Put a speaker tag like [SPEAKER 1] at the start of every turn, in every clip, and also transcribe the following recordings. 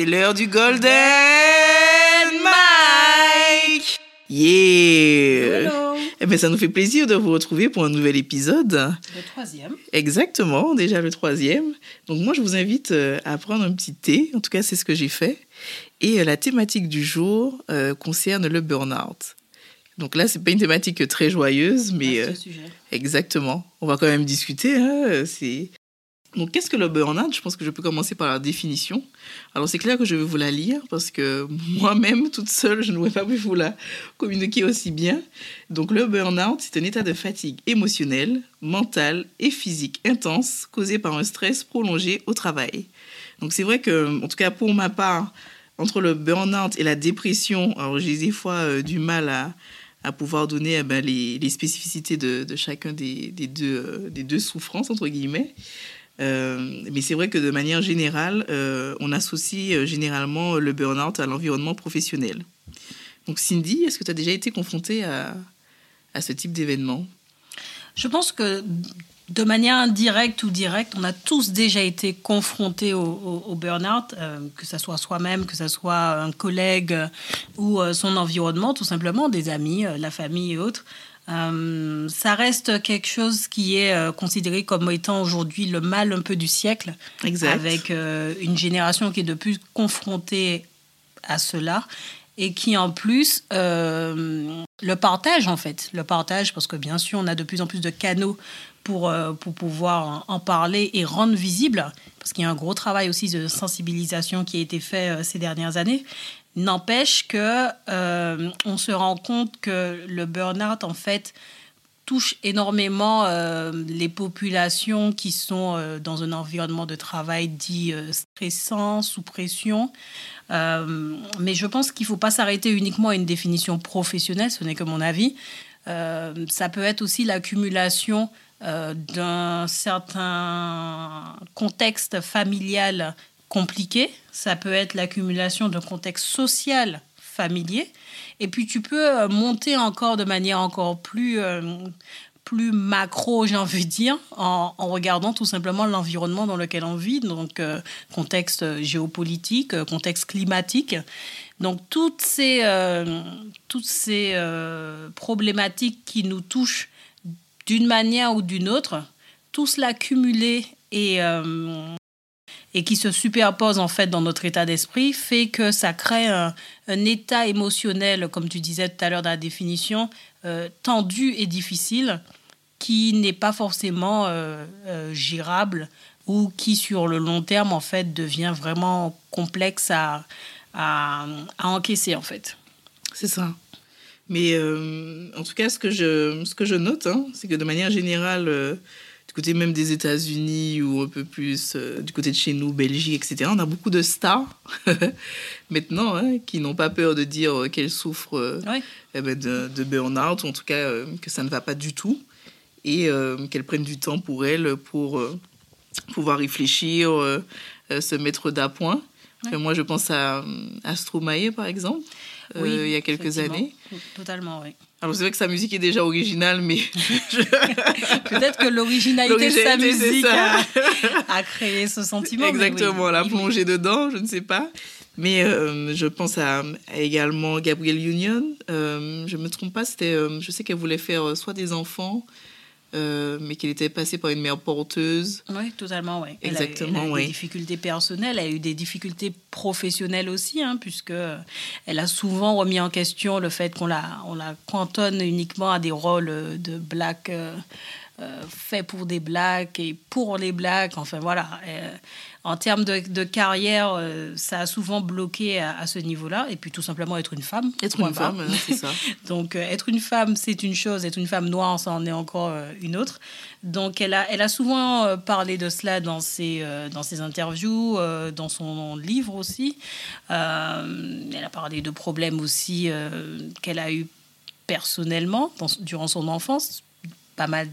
[SPEAKER 1] C'est l'heure du Golden Mike Yeah Eh bien, ça nous fait plaisir de vous retrouver pour un nouvel épisode.
[SPEAKER 2] Le troisième.
[SPEAKER 1] Exactement, déjà le troisième. Donc moi, je vous invite euh, à prendre un petit thé. En tout cas, c'est ce que j'ai fait. Et euh, la thématique du jour euh, concerne le burn-out. Donc là, c'est pas une thématique très joyeuse, mais
[SPEAKER 2] Vaste sujet.
[SPEAKER 1] exactement. On va quand même discuter. Hein, c'est donc, qu'est-ce que le burn-out? Je pense que je peux commencer par la définition. Alors, c'est clair que je vais vous la lire parce que moi-même, toute seule, je n'aurais pas pu vous la communiquer aussi bien. Donc, le burn-out, c'est un état de fatigue émotionnelle, mentale et physique intense causé par un stress prolongé au travail. Donc, c'est vrai que, en tout cas, pour ma part, entre le burn-out et la dépression, alors j'ai des fois euh, du mal à, à pouvoir donner eh ben, les, spécificités de, chacun des, des deux, euh, des deux souffrances, entre guillemets. Euh, mais c'est vrai que de manière générale, euh, on associe euh, généralement le burn-out à l'environnement professionnel. Donc Cindy, est-ce que tu as déjà été confrontée à, ce type d'événement?
[SPEAKER 2] Je pense que de manière indirecte ou directe, on a tous déjà été confrontés au, burn-out, que ce soit soi-même, que ce soit un collègue ou son environnement, tout simplement, des amis, la famille et autres. Euh, ça reste quelque chose qui est euh, considéré comme étant aujourd'hui le mal un peu du siècle,
[SPEAKER 1] Exact.
[SPEAKER 2] avec euh, une génération qui est de plus confrontée à cela et qui en plus le partage en fait, le partage parce que bien sûr on a de plus en plus de canaux pour, pour pouvoir en en parler et rendre visible, parce qu'il y a un gros travail aussi de sensibilisation qui a été fait ces dernières années. N'empêche que euh, on se rend compte que le burn-out en fait touche énormément euh, les populations qui sont euh, dans un environnement de travail dit euh, stressant, sous pression. Mais je pense qu'il ne faut pas s'arrêter uniquement à une définition professionnelle, ce n'est que mon avis. Ça peut être aussi l'accumulation d'un certain contexte familial compliqué. Ça peut être l'accumulation d'un contexte social familier. Et puis tu peux euh, monter encore de manière encore plus, euh, plus macro, j'ai envie de dire, en, regardant tout simplement l'environnement dans lequel on vit, donc euh, contexte géopolitique, contexte climatique. Donc toutes ces, toutes ces problématiques qui nous touchent d'une manière ou d'une autre, tout cela cumulé et, et qui se superpose en fait dans notre état d'esprit fait que ça crée un, état émotionnel, comme tu disais tout à l'heure dans la définition, euh, tendu et difficile, qui n'est pas forcément euh, euh, gérable ou qui sur le long terme en fait devient vraiment complexe à, à, encaisser en fait.
[SPEAKER 1] C'est ça. Mais euh, en tout cas, ce que je, ce que je note, hein, c'est que de manière générale, du côté même des États-Unis ou un peu plus euh, du côté de chez nous, Belgique, etc., on a beaucoup de stars maintenant hein, qui n'ont pas peur de dire euh, qu'elles souffrent euh,
[SPEAKER 2] Ouais.
[SPEAKER 1] eh ben, de, de burn-out, ou en tout cas euh, que ça ne va pas du tout, et qu'elles prennent du temps pour elles pour pouvoir réfléchir, se mettre d'appoint.
[SPEAKER 2] Ouais.
[SPEAKER 1] Moi, je pense à, à Stromae, par exemple,
[SPEAKER 2] Oui,
[SPEAKER 1] il y a quelques années.
[SPEAKER 2] Totalement, oui.
[SPEAKER 1] Alors, c'est vrai que sa musique est déjà originale, mais
[SPEAKER 2] Peut-être que l'originalité de sa musique a, a créé ce sentiment. mais oui,
[SPEAKER 1] exactement, la
[SPEAKER 2] oui,
[SPEAKER 1] plongée dedans, je ne sais pas. Mais euh, je pense à, à également Gabrielle Union. Euh, je ne me trompe pas, c'était, euh, je sais qu'elle voulait faire soit des enfants, euh, mais qu'elle était passée par une mère porteuse.
[SPEAKER 2] Oui, totalement, oui. Elle a-
[SPEAKER 1] Exactement,
[SPEAKER 2] elle a, eu
[SPEAKER 1] oui.
[SPEAKER 2] des difficultés personnelles, elle a eu des difficultés professionnelles aussi, hein, puisque euh, elle a souvent remis en question le fait qu'on la, on la cantonne uniquement à des rôles euh, de black euh, fait pour des blacks et pour les blacks. Enfin voilà. En termes de, carrière, ça a souvent bloqué à, ce niveau-là. Et puis tout simplement être une femme.
[SPEAKER 1] Être une femme, c'est ça.
[SPEAKER 2] Donc être une femme, c'est une chose. Être une femme noire, ça en est encore une autre. Donc elle a, elle a souvent parlé de cela dans ses, dans ses interviews, dans son livre aussi. elle a parlé de problèmes aussi qu'elle a eu personnellement durant son enfance, pas mal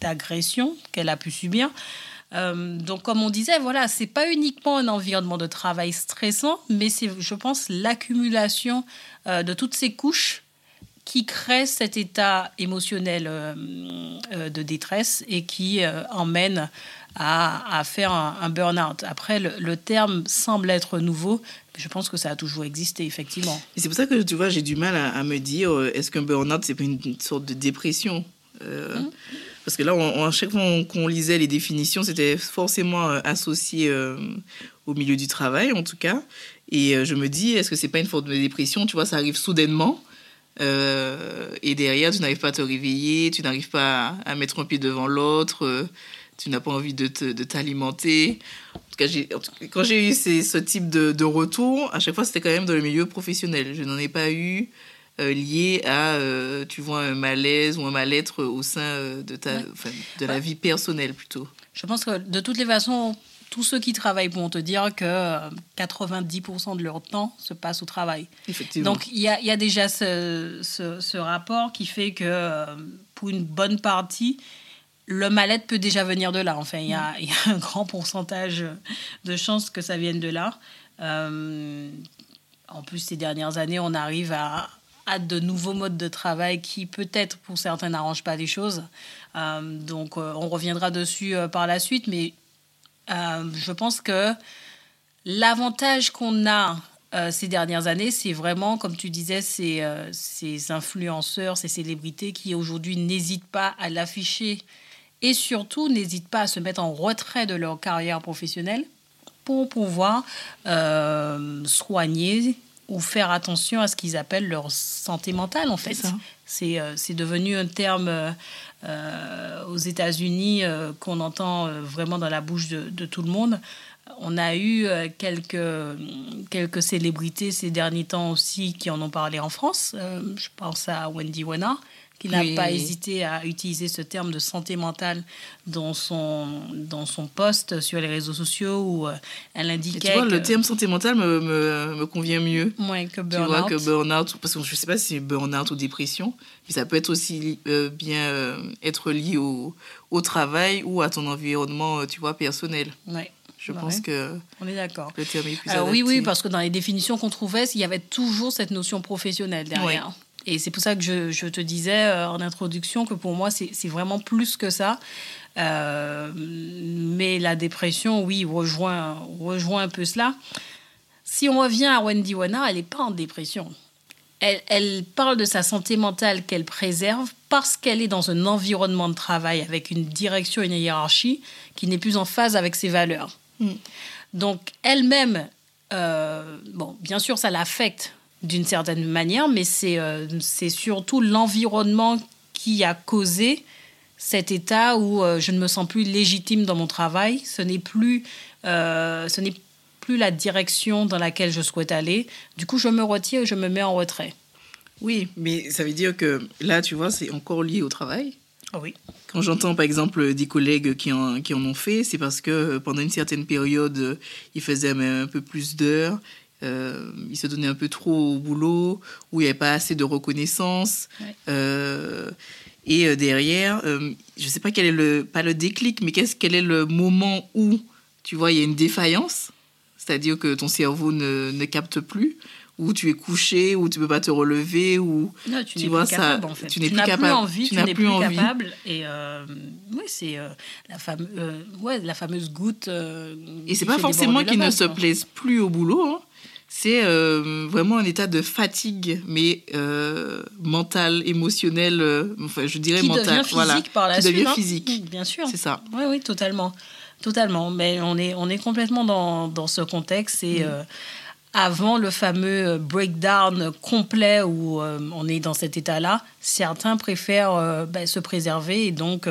[SPEAKER 2] d'agressions qu'elle a pu subir. Euh, donc, comme on disait, voilà, c'est pas uniquement un environnement de travail stressant, mais c'est, je pense, l'accumulation euh, de toutes ces couches qui crée cet état émotionnel euh, de détresse et qui emmène à, faire un, burn-out. Après, le, terme semble être nouveau, mais je pense que ça a toujours existé, effectivement.
[SPEAKER 1] Et c'est pour ça que, tu vois, j'ai du mal à, me dire, est-ce qu'un burn-out, c'est pas une, sorte de dépression mmh. Parce que là, à chaque fois qu'on lisait les définitions, c'était forcément euh, associé au milieu du travail, en tout cas. Et je me dis, est-ce que c'est pas une forme de dépression? Tu vois, ça arrive soudainement. et derrière, tu n'arrives pas à te réveiller, tu n'arrives pas à, mettre un pied devant l'autre tu n'as pas envie de t'alimenter. En tout cas, quand j'ai eu ce type de, retour, à chaque fois, c'était quand même dans le milieu professionnel. Je n'en ai pas eu euh, lié à, euh, tu vois, un malaise ou un mal-être au sein euh, de, ta, de la vie personnelle plutôt.
[SPEAKER 2] Je pense que de toutes les façons, tous ceux qui travaillent vont te dire que 90% de leur temps se passe au travail.
[SPEAKER 1] Effectivement.
[SPEAKER 2] Donc, il y a, y a, déjà ce, ce, ce, rapport qui fait que pour une bonne partie, le mal-être peut déjà venir de là. Enfin, il y, a, un grand pourcentage de chances que ça vienne de là. Euh, en plus, ces dernières années, on arrive à, de nouveaux modes de travail qui, peut-être, pour certains, n'arrangent pas les choses. Euh, donc, euh, on reviendra dessus par la suite. Mais je pense que l'avantage qu'on a ces dernières années, c'est vraiment, comme tu disais, ces, ces influenceurs, ces célébrités qui aujourd'hui n'hésitent pas à l'afficher et surtout n'hésitent pas à se mettre en retrait de leur carrière professionnelle pour pouvoir euh, soigner ou faire attention à ce qu'ils appellent leur santé mentale en fait. C'est euh, devenu un terme euh, aux États-Unis qu'on entend vraiment dans la bouche de, de, tout le monde. On a eu quelques, quelques célébrités ces derniers temps aussi qui en ont parlé en France. je pense à Wendy Wenner qui n'a pas hésité à utiliser ce terme de santé mentale dans son, dans son post sur les réseaux sociaux où euh, elle indiquait.
[SPEAKER 1] tu vois, le terme santé mentale me, me, me convient mieux.
[SPEAKER 2] Ouais, que burn-out.
[SPEAKER 1] Tu vois, que burn-out, parce que je ne sais pas si c'est burn-out ou dépression, mais ça peut être aussi euh, bien euh, être lié au, au, travail ou à ton environnement, tu vois, personnel.
[SPEAKER 2] Ouais.
[SPEAKER 1] Je pense que
[SPEAKER 2] on est d'accord.
[SPEAKER 1] Le terme est plus
[SPEAKER 2] Alors, Oui, oui, parce que dans les définitions qu'on trouvait, il y avait toujours cette notion professionnelle derrière. Et c'est pour ça que je, te disais euh, en introduction que pour moi, c'est vraiment plus que ça. Euh, mais la dépression, oui, rejoint, rejoint un peu cela. Si on revient à Wendy Wana, elle n'est pas en dépression. Elle, elle, parle de sa santé mentale qu'elle préserve parce qu'elle est dans un environnement de travail avec une direction une hiérarchie qui n'est plus en phase avec ses valeurs. Mm. Donc elle-même, euh, bon, bien sûr, ça l'affecte d'une certaine manière, mais c'est euh, c'est surtout l'environnement qui a causé cet état où euh, je ne me sens plus légitime dans mon travail. Ce n'est plus, euh, ce n'est plus la direction dans laquelle je souhaite aller. Du coup, je me retire et je me mets en retrait.
[SPEAKER 1] Oui, mais ça veut dire que là, tu vois, c'est encore lié au travail.
[SPEAKER 2] Ah oui.
[SPEAKER 1] Quand j'entends par exemple des collègues qui en, qui en ont fait, c'est parce que pendant une certaine période, ils faisaient un peu plus d'heures, euh, il se donnait un peu trop au boulot, où il n'y avait pas assez de reconnaissance. Euh, et euh, derrière, je ne sais pas quel est le, pas le déclic, mais qu'est-ce, quel est le moment où, tu vois, il y a une défaillance, c'est-à-dire que ton cerveau ne, ne capte plus, où tu es couché, où tu ne peux pas te relever, ou
[SPEAKER 2] tu, tu vois capable, ça, en fait. tu n'es plus capable, plus envie, tu, n'es plus, envie. capable. Et oui, c'est la, fameuse, ouais, la fameuse goutte.
[SPEAKER 1] et c'est pas forcément qu'ils ne se plaisent plus au boulot. Hein c'est euh, vraiment un état de fatigue, mais euh, mental, émotionnel, euh, enfin je dirais
[SPEAKER 2] qui
[SPEAKER 1] mental.
[SPEAKER 2] Devient physique
[SPEAKER 1] voilà,
[SPEAKER 2] par la
[SPEAKER 1] qui
[SPEAKER 2] suite,
[SPEAKER 1] devient
[SPEAKER 2] hein.
[SPEAKER 1] physique.
[SPEAKER 2] Bien sûr.
[SPEAKER 1] C'est ça.
[SPEAKER 2] Oui, oui, totalement. Totalement. Mais on est, on est complètement dans, dans ce contexte. Et mm. avant le fameux breakdown complet où on est dans cet état-là, certains préfèrent ben, se préserver et donc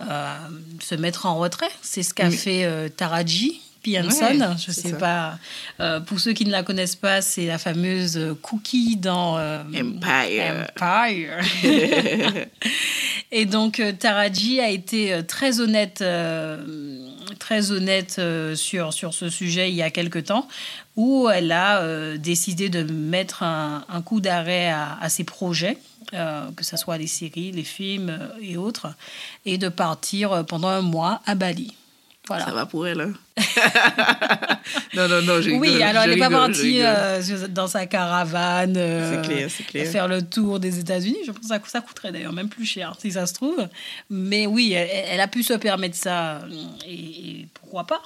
[SPEAKER 2] se mettre en retrait. C'est ce qu'a fait Taraji Pianson, je sais pas. Euh, pour ceux qui ne la connaissent pas, c'est la fameuse Cookie dans euh,
[SPEAKER 1] Empire.
[SPEAKER 2] Empire. et donc euh, Taraji a été très honnête, très honnête sur sur ce sujet il y a quelque temps, où elle a décidé de mettre un, un coup d'arrêt à, à, ses projets. que ce soit les séries, les films et autres, et de partir pendant un mois à Bali.
[SPEAKER 1] Ça va pour elle. Hein. non, non, non,
[SPEAKER 2] j'ai Oui, alors elle n'est pas partie euh, dans sa caravane euh, clair, clair. faire le tour des États-Unis. Je pense que ça, coûterait d'ailleurs même plus cher, si ça se trouve. Mais oui, elle, a pu se permettre ça. Et, pourquoi pas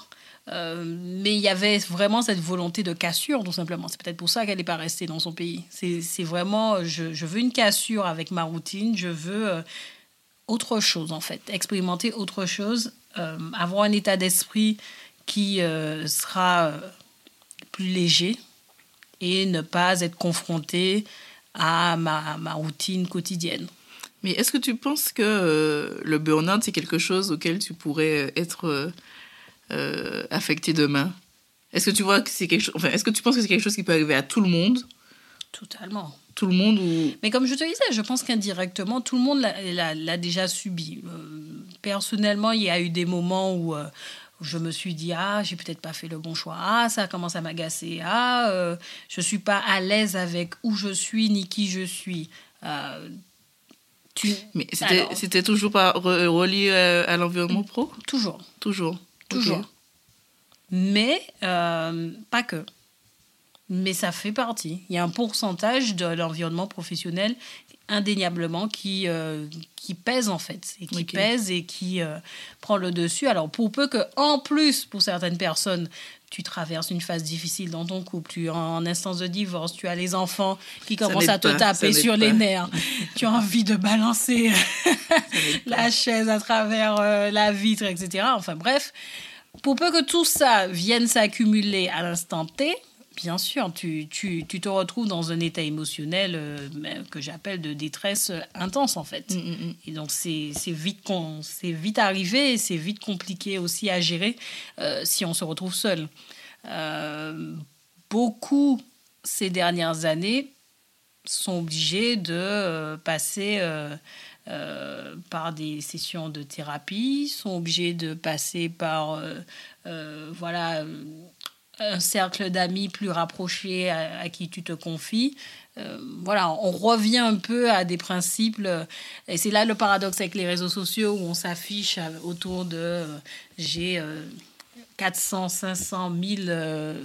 [SPEAKER 2] euh, mais il y avait vraiment cette volonté de cassure, tout simplement. C'est peut-être pour ça qu'elle n'est pas restée dans son pays. C'est vraiment, je, je, veux une cassure avec ma routine, je veux autre chose, en fait, expérimenter autre chose euh, avoir un état d'esprit qui euh, sera euh, plus léger et ne pas être confronté à ma, ma routine quotidienne.
[SPEAKER 1] Mais est-ce que tu penses que le burn-out, c'est quelque chose auquel tu pourrais être affecté demain? Est-ce que tu vois que c'est quelque chose... Enfin, est-ce que tu penses que c'est quelque chose qui peut arriver à tout le monde?
[SPEAKER 2] Totalement
[SPEAKER 1] tout le monde ou...
[SPEAKER 2] Mais comme je te disais, je pense qu'indirectement, tout le monde l'a déjà subi. Euh, personnellement, il y a eu des moments où, euh, je me suis dit, ah, j'ai peut-être pas fait le bon choix. Ah, ça commence à m'agacer. Ah, euh, je suis pas à l'aise avec où je suis ni qui je suis.
[SPEAKER 1] tu... Mais c'était toujours pas relié à, l'environnement pro?
[SPEAKER 2] Toujours.
[SPEAKER 1] Toujours.
[SPEAKER 2] Toujours. Mais pas que mais ça fait partie. Il y a un pourcentage de l'environnement professionnel indéniablement qui, euh, qui pèse en fait, et qui pèse et qui euh, prend le dessus. Alors pour peu que, en plus, pour certaines personnes, tu traverses une phase difficile dans ton couple, tu es en instance de divorce, tu as les enfants qui commencent à te taper sur les nerfs, tu as envie de balancer la chaise à travers euh, la vitre, etc. Enfin bref, pour peu que tout ça vienne s'accumuler à l'instant T, Bien sûr, tu, tu, tu, te retrouves dans un état émotionnel euh, que j'appelle de détresse intense en fait. Mm, mm, mm. Et donc c'est vite, vite arrivé, c'est vite compliqué aussi à gérer euh, si on se retrouve seul. Euh, beaucoup ces dernières années sont obligés de passer par des sessions de thérapie, sont obligés de passer par voilà un cercle d'amis plus rapproché à, qui tu te confies. Euh, voilà, on revient un peu à des principes. Euh, et c'est là le paradoxe avec les réseaux sociaux où on s'affiche autour de euh, j'ai 400, 500, 1000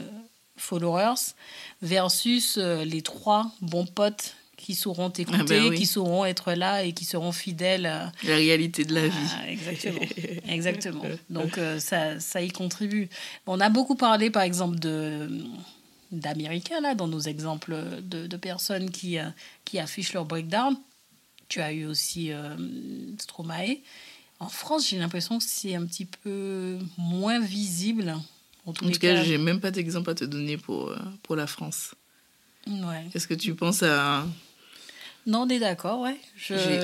[SPEAKER 2] followers versus les trois bons potes qui sauront t'écouter, ah ben qui sauront être là et qui seront fidèles à
[SPEAKER 1] la réalité de la vie.
[SPEAKER 2] exactement. exactement. Donc euh, ça, ça y contribue. On a beaucoup parlé, par exemple, de d'Américains, là, dans nos exemples de, de personnes qui, euh, qui affichent leur breakdown. Tu as eu aussi euh, Stromae. En France, j'ai l'impression que c'est un petit peu moins visible.
[SPEAKER 1] En, tout cas, j'ai même pas d'exemple à te donner pour, pour la France.
[SPEAKER 2] Ouais.
[SPEAKER 1] Est-ce que tu penses à
[SPEAKER 2] non, on est d'accord, ouais.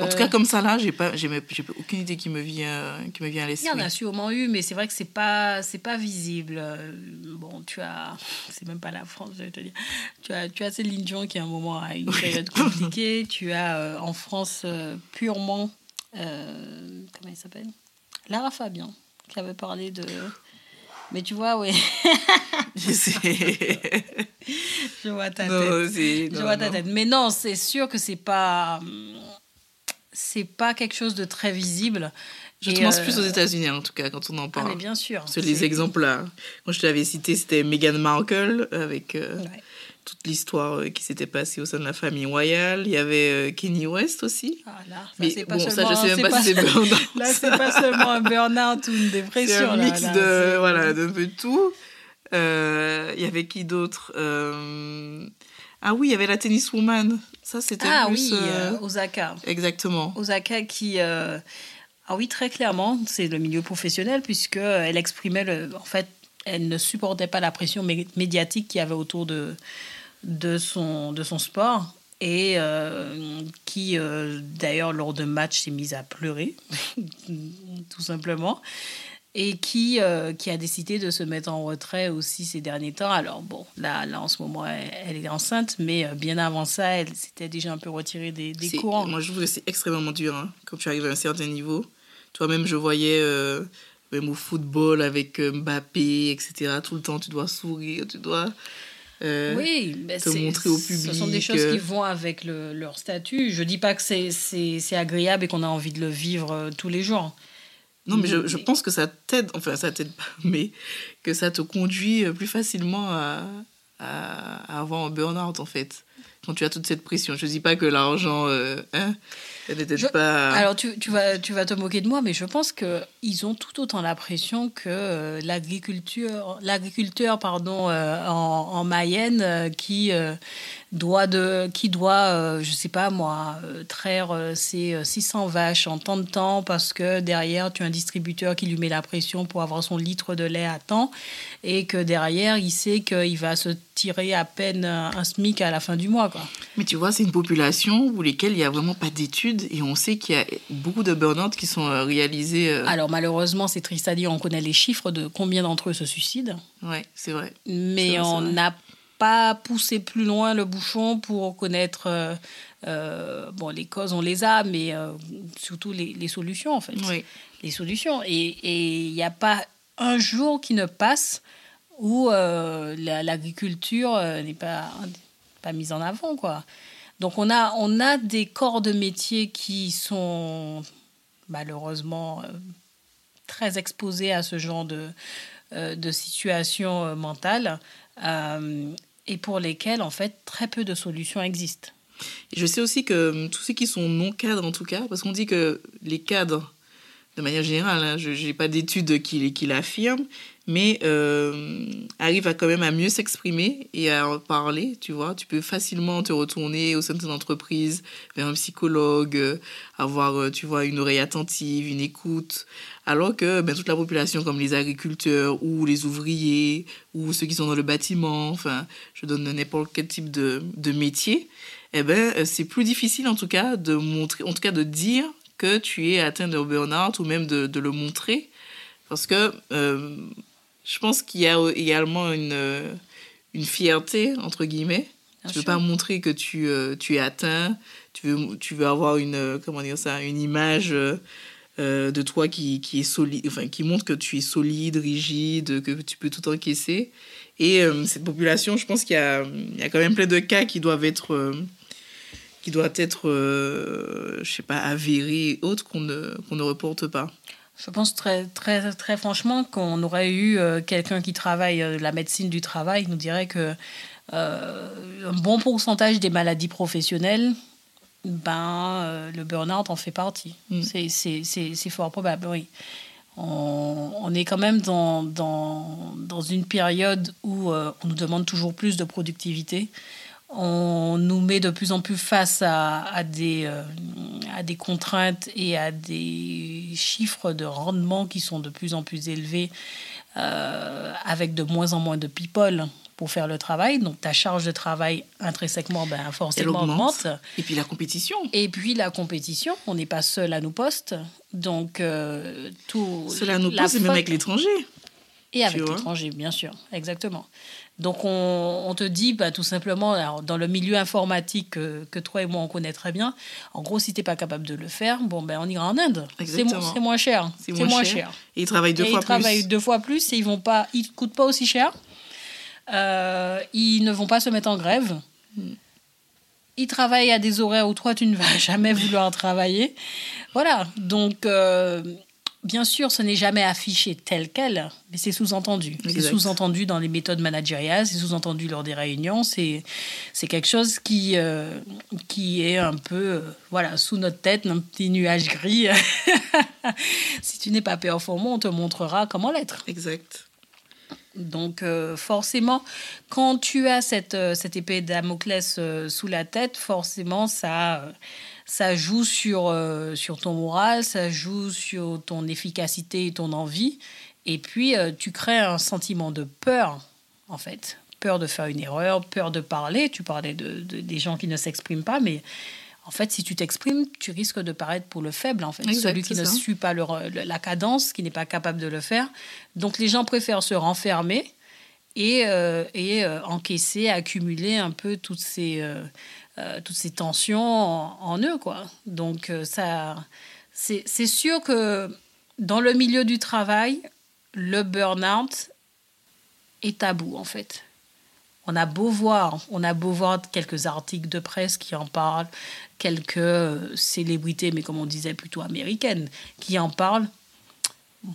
[SPEAKER 1] En tout cas, comme ça, là, j'ai pas, j'ai aucune idée qui me vient, qui me vient à l'esprit.
[SPEAKER 2] Il y en a sûrement eu, mais c'est vrai que c'est pas, c'est pas visible. Bon, tu as, c'est même pas la France, je vais te dire. Tu as, tu as Céline Dion qui à un moment a une période compliquée. tu as euh, en France euh, purement, euh, comment il s'appelle? Lara Fabian qui avait parlé de mais tu vois, oui. je vois ta tête. je vois ta tête. Mais non, c'est sûr que c'est pas c'est pas quelque chose de très visible.
[SPEAKER 1] Je pense plus aux euh, États-Unis en tout cas quand on en parle.
[SPEAKER 2] Ah, mais bien sûr.
[SPEAKER 1] Sur les exemples là. Quand je t'avais cité, c'était Meghan Markle avec euh, toute l'histoire euh, qui s'était passée au sein de la famille royale. Il y avait euh, Kenny West aussi.
[SPEAKER 2] Ah là, mais c'est pas bon, seulement, ça, je sais même pas si c'est Là, c'est pas seulement un burn-out ou une dépression. C'est
[SPEAKER 1] un mix de, voilà, d'un peu de tout. Euh, il y avait qui d'autre Ah oui, il y avait la tenniswoman. Ça, c'était
[SPEAKER 2] Ah oui, Osaka.
[SPEAKER 1] Exactement.
[SPEAKER 2] Osaka qui... Ah oui, très clairement, c'est le milieu professionnel, puisqu'elle exprimait, le, en fait, elle ne supportait pas la pression médiatique qu'il y avait autour de, de, son, de son sport et euh, qui, euh, d'ailleurs, lors de match, s'est mise à pleurer, tout simplement, et qui, euh, qui a décidé de se mettre en retrait aussi ces derniers temps. Alors, bon, là, là en ce moment, elle, est enceinte, mais bien avant ça, elle s'était déjà un peu retirée des, des cours.
[SPEAKER 1] Moi, je trouve que c'est extrêmement dur hein, quand tu arrives à un certain niveau. Toi-même, je voyais même au football avec Mbappé, etc. Tout le temps, tu dois sourire, tu dois
[SPEAKER 2] euh, oui, te montrer au public. Ce sont des choses qui vont avec le, leur statut. Je dis pas que c'est agréable et qu'on a envie de le vivre euh, tous les jours.
[SPEAKER 1] Non, mais je, je pense que ça t'aide, enfin ça t'aide pas, mais que ça te conduit euh, plus facilement à, à, avoir un burn-out en fait. Quand tu as toute cette pression. Je dis pas que l'argent, hein,
[SPEAKER 2] pas... Alors, tu, tu, vas, tu vas te moquer de moi, mais je pense qu'ils ont tout autant la pression que euh, l'agriculture, l'agriculteur pardon, euh, en, en, Mayenne euh, qui doit, de, qui doit je sais pas moi, traire ses 600 vaches en temps de temps parce que derrière, tu as un distributeur qui lui met la pression pour avoir son litre de lait à temps et que derrière, il sait qu'il va se tirer à peine un SMIC à la fin du mois. Quoi.
[SPEAKER 1] Mais tu vois, c'est une population pour laquelle il n'y a vraiment pas d'études et on sait qu'il y a beaucoup de burn-out qui sont euh, réalisés. Euh,
[SPEAKER 2] Alors malheureusement, c'est triste à dire, on connaît les chiffres de combien d'entre eux se suicident.
[SPEAKER 1] Oui, c'est vrai.
[SPEAKER 2] Mais on n'a pas poussé plus loin le bouchon pour connaître... Euh, bon, les causes, on les a, mais surtout les, les, solutions, en fait.
[SPEAKER 1] Oui.
[SPEAKER 2] Les solutions. Et il n'y a pas un jour qui ne passe où l'agriculture n'est pas, pas mise en avant, quoi. Donc on a, on a des corps de métier qui sont malheureusement euh, très exposés à ce genre de, euh, de situation euh, mentale et pour lesquels en fait très peu de solutions existent.
[SPEAKER 1] je sais aussi que tous ceux qui sont non cadres en tout cas, parce qu'on dit que les cadres, de manière générale, hein, je n'ai pas d'études qui, qui l'affirment, mais euh, arrive à quand même à mieux s'exprimer et à en parler, tu vois. Tu peux facilement te retourner au sein de ton entreprise vers un psychologue, euh, avoir, euh, tu vois, une oreille attentive, une écoute, alors que ben, toute la population, comme les agriculteurs ou les ouvriers ou ceux qui sont dans le bâtiment, enfin, je donne n'importe quel type de, de métier, eh ben, c'est plus difficile en tout cas de montrer, en tout cas de dire que tu es atteint de burn-out ou même de, de le montrer. Parce que je pense qu'il y a également une, euh, une fierté, entre guillemets. tu ne veux pas montrer que tu, euh, tu es atteint. Tu veux, tu veux avoir une, euh, comment dire ça, une image de toi qui, qui, est solide, enfin, qui montre que tu es solide, rigide, que tu peux tout encaisser. Et cette population, je pense qu'il y a, il y a quand même plein de cas qui doivent être qui doivent être, je sais pas, avérés et autres qu'on ne, qu'on ne reporte pas.
[SPEAKER 2] Je pense très, très, très franchement qu'on aurait eu euh, quelqu'un qui travaille euh, la médecine du travail, nous dirait que euh, un bon pourcentage des maladies professionnelles, ben, le burn-out en fait partie. Mm. C'est fort probable, oui. On, on, est quand même dans, dans, dans une période où on nous demande toujours plus de productivité on nous met de plus en plus face à, des, euh, à des contraintes et à des chiffres de rendement qui sont de plus en plus élevés, euh, avec de moins en moins de people pour faire le travail. Donc ta charge de travail intrinsèquement, ben, forcément augmente.
[SPEAKER 1] Et puis la compétition.
[SPEAKER 2] Et puis la compétition, on n'est pas seul à nos postes. Donc euh, tout...
[SPEAKER 1] Seul à nos postes, même avec l'étranger.
[SPEAKER 2] Et avec l'étranger, bien sûr, exactement. Donc on, te dit bah, tout simplement, dans le milieu informatique que, toi et moi on connaît très bien, en gros si tu n'es pas capable de le faire, bon ben on ira en Inde. C'est moins cher. C'est moins, cher.
[SPEAKER 1] Et ils travaillent deux fois
[SPEAKER 2] plus. Ils travaillent deux fois plus et ils vont pas, ils coûtent pas aussi cher. Euh, ils ne vont pas se mettre en grève. Ils travaillent à des horaires où toi tu ne vas jamais vouloir travailler. Voilà. Donc euh, bien sûr, ce n'est jamais affiché tel quel, mais c'est sous-entendu. C'est sous-entendu dans les méthodes managériales, c'est sous-entendu lors des réunions. C'est, c'est quelque chose qui, euh, qui est un peu euh, voilà, sous notre tête, un petit nuage gris. si tu n'es pas performant, on te montrera comment l'être.
[SPEAKER 1] Exact.
[SPEAKER 2] Donc euh, forcément, quand tu as cette, cette épée Damoclès sous la tête, forcément, ça ça joue sur, euh, sur ton moral, ça joue sur ton efficacité et ton envie. Et puis, euh, tu crées un sentiment de peur, en fait. Peur de faire une erreur, peur de parler. Tu parlais de, des gens qui ne s'expriment pas, mais en fait, si tu t'exprimes, tu risques de paraître pour le faible, en fait. Celui qui ne suit pas la cadence, qui n'est pas capable de le faire. Donc, les gens préfèrent se renfermer et, euh, et euh, encaisser, accumuler un peu toutes ces, toutes ces tensions en, en, eux, quoi. Donc, ça, c'est sûr que dans le milieu du travail, le burn-out est tabou en fait. On a beau voir, on a beau voir quelques articles de presse qui en parlent, quelques euh, célébrités, mais comme on disait plutôt américaines, qui en parlent.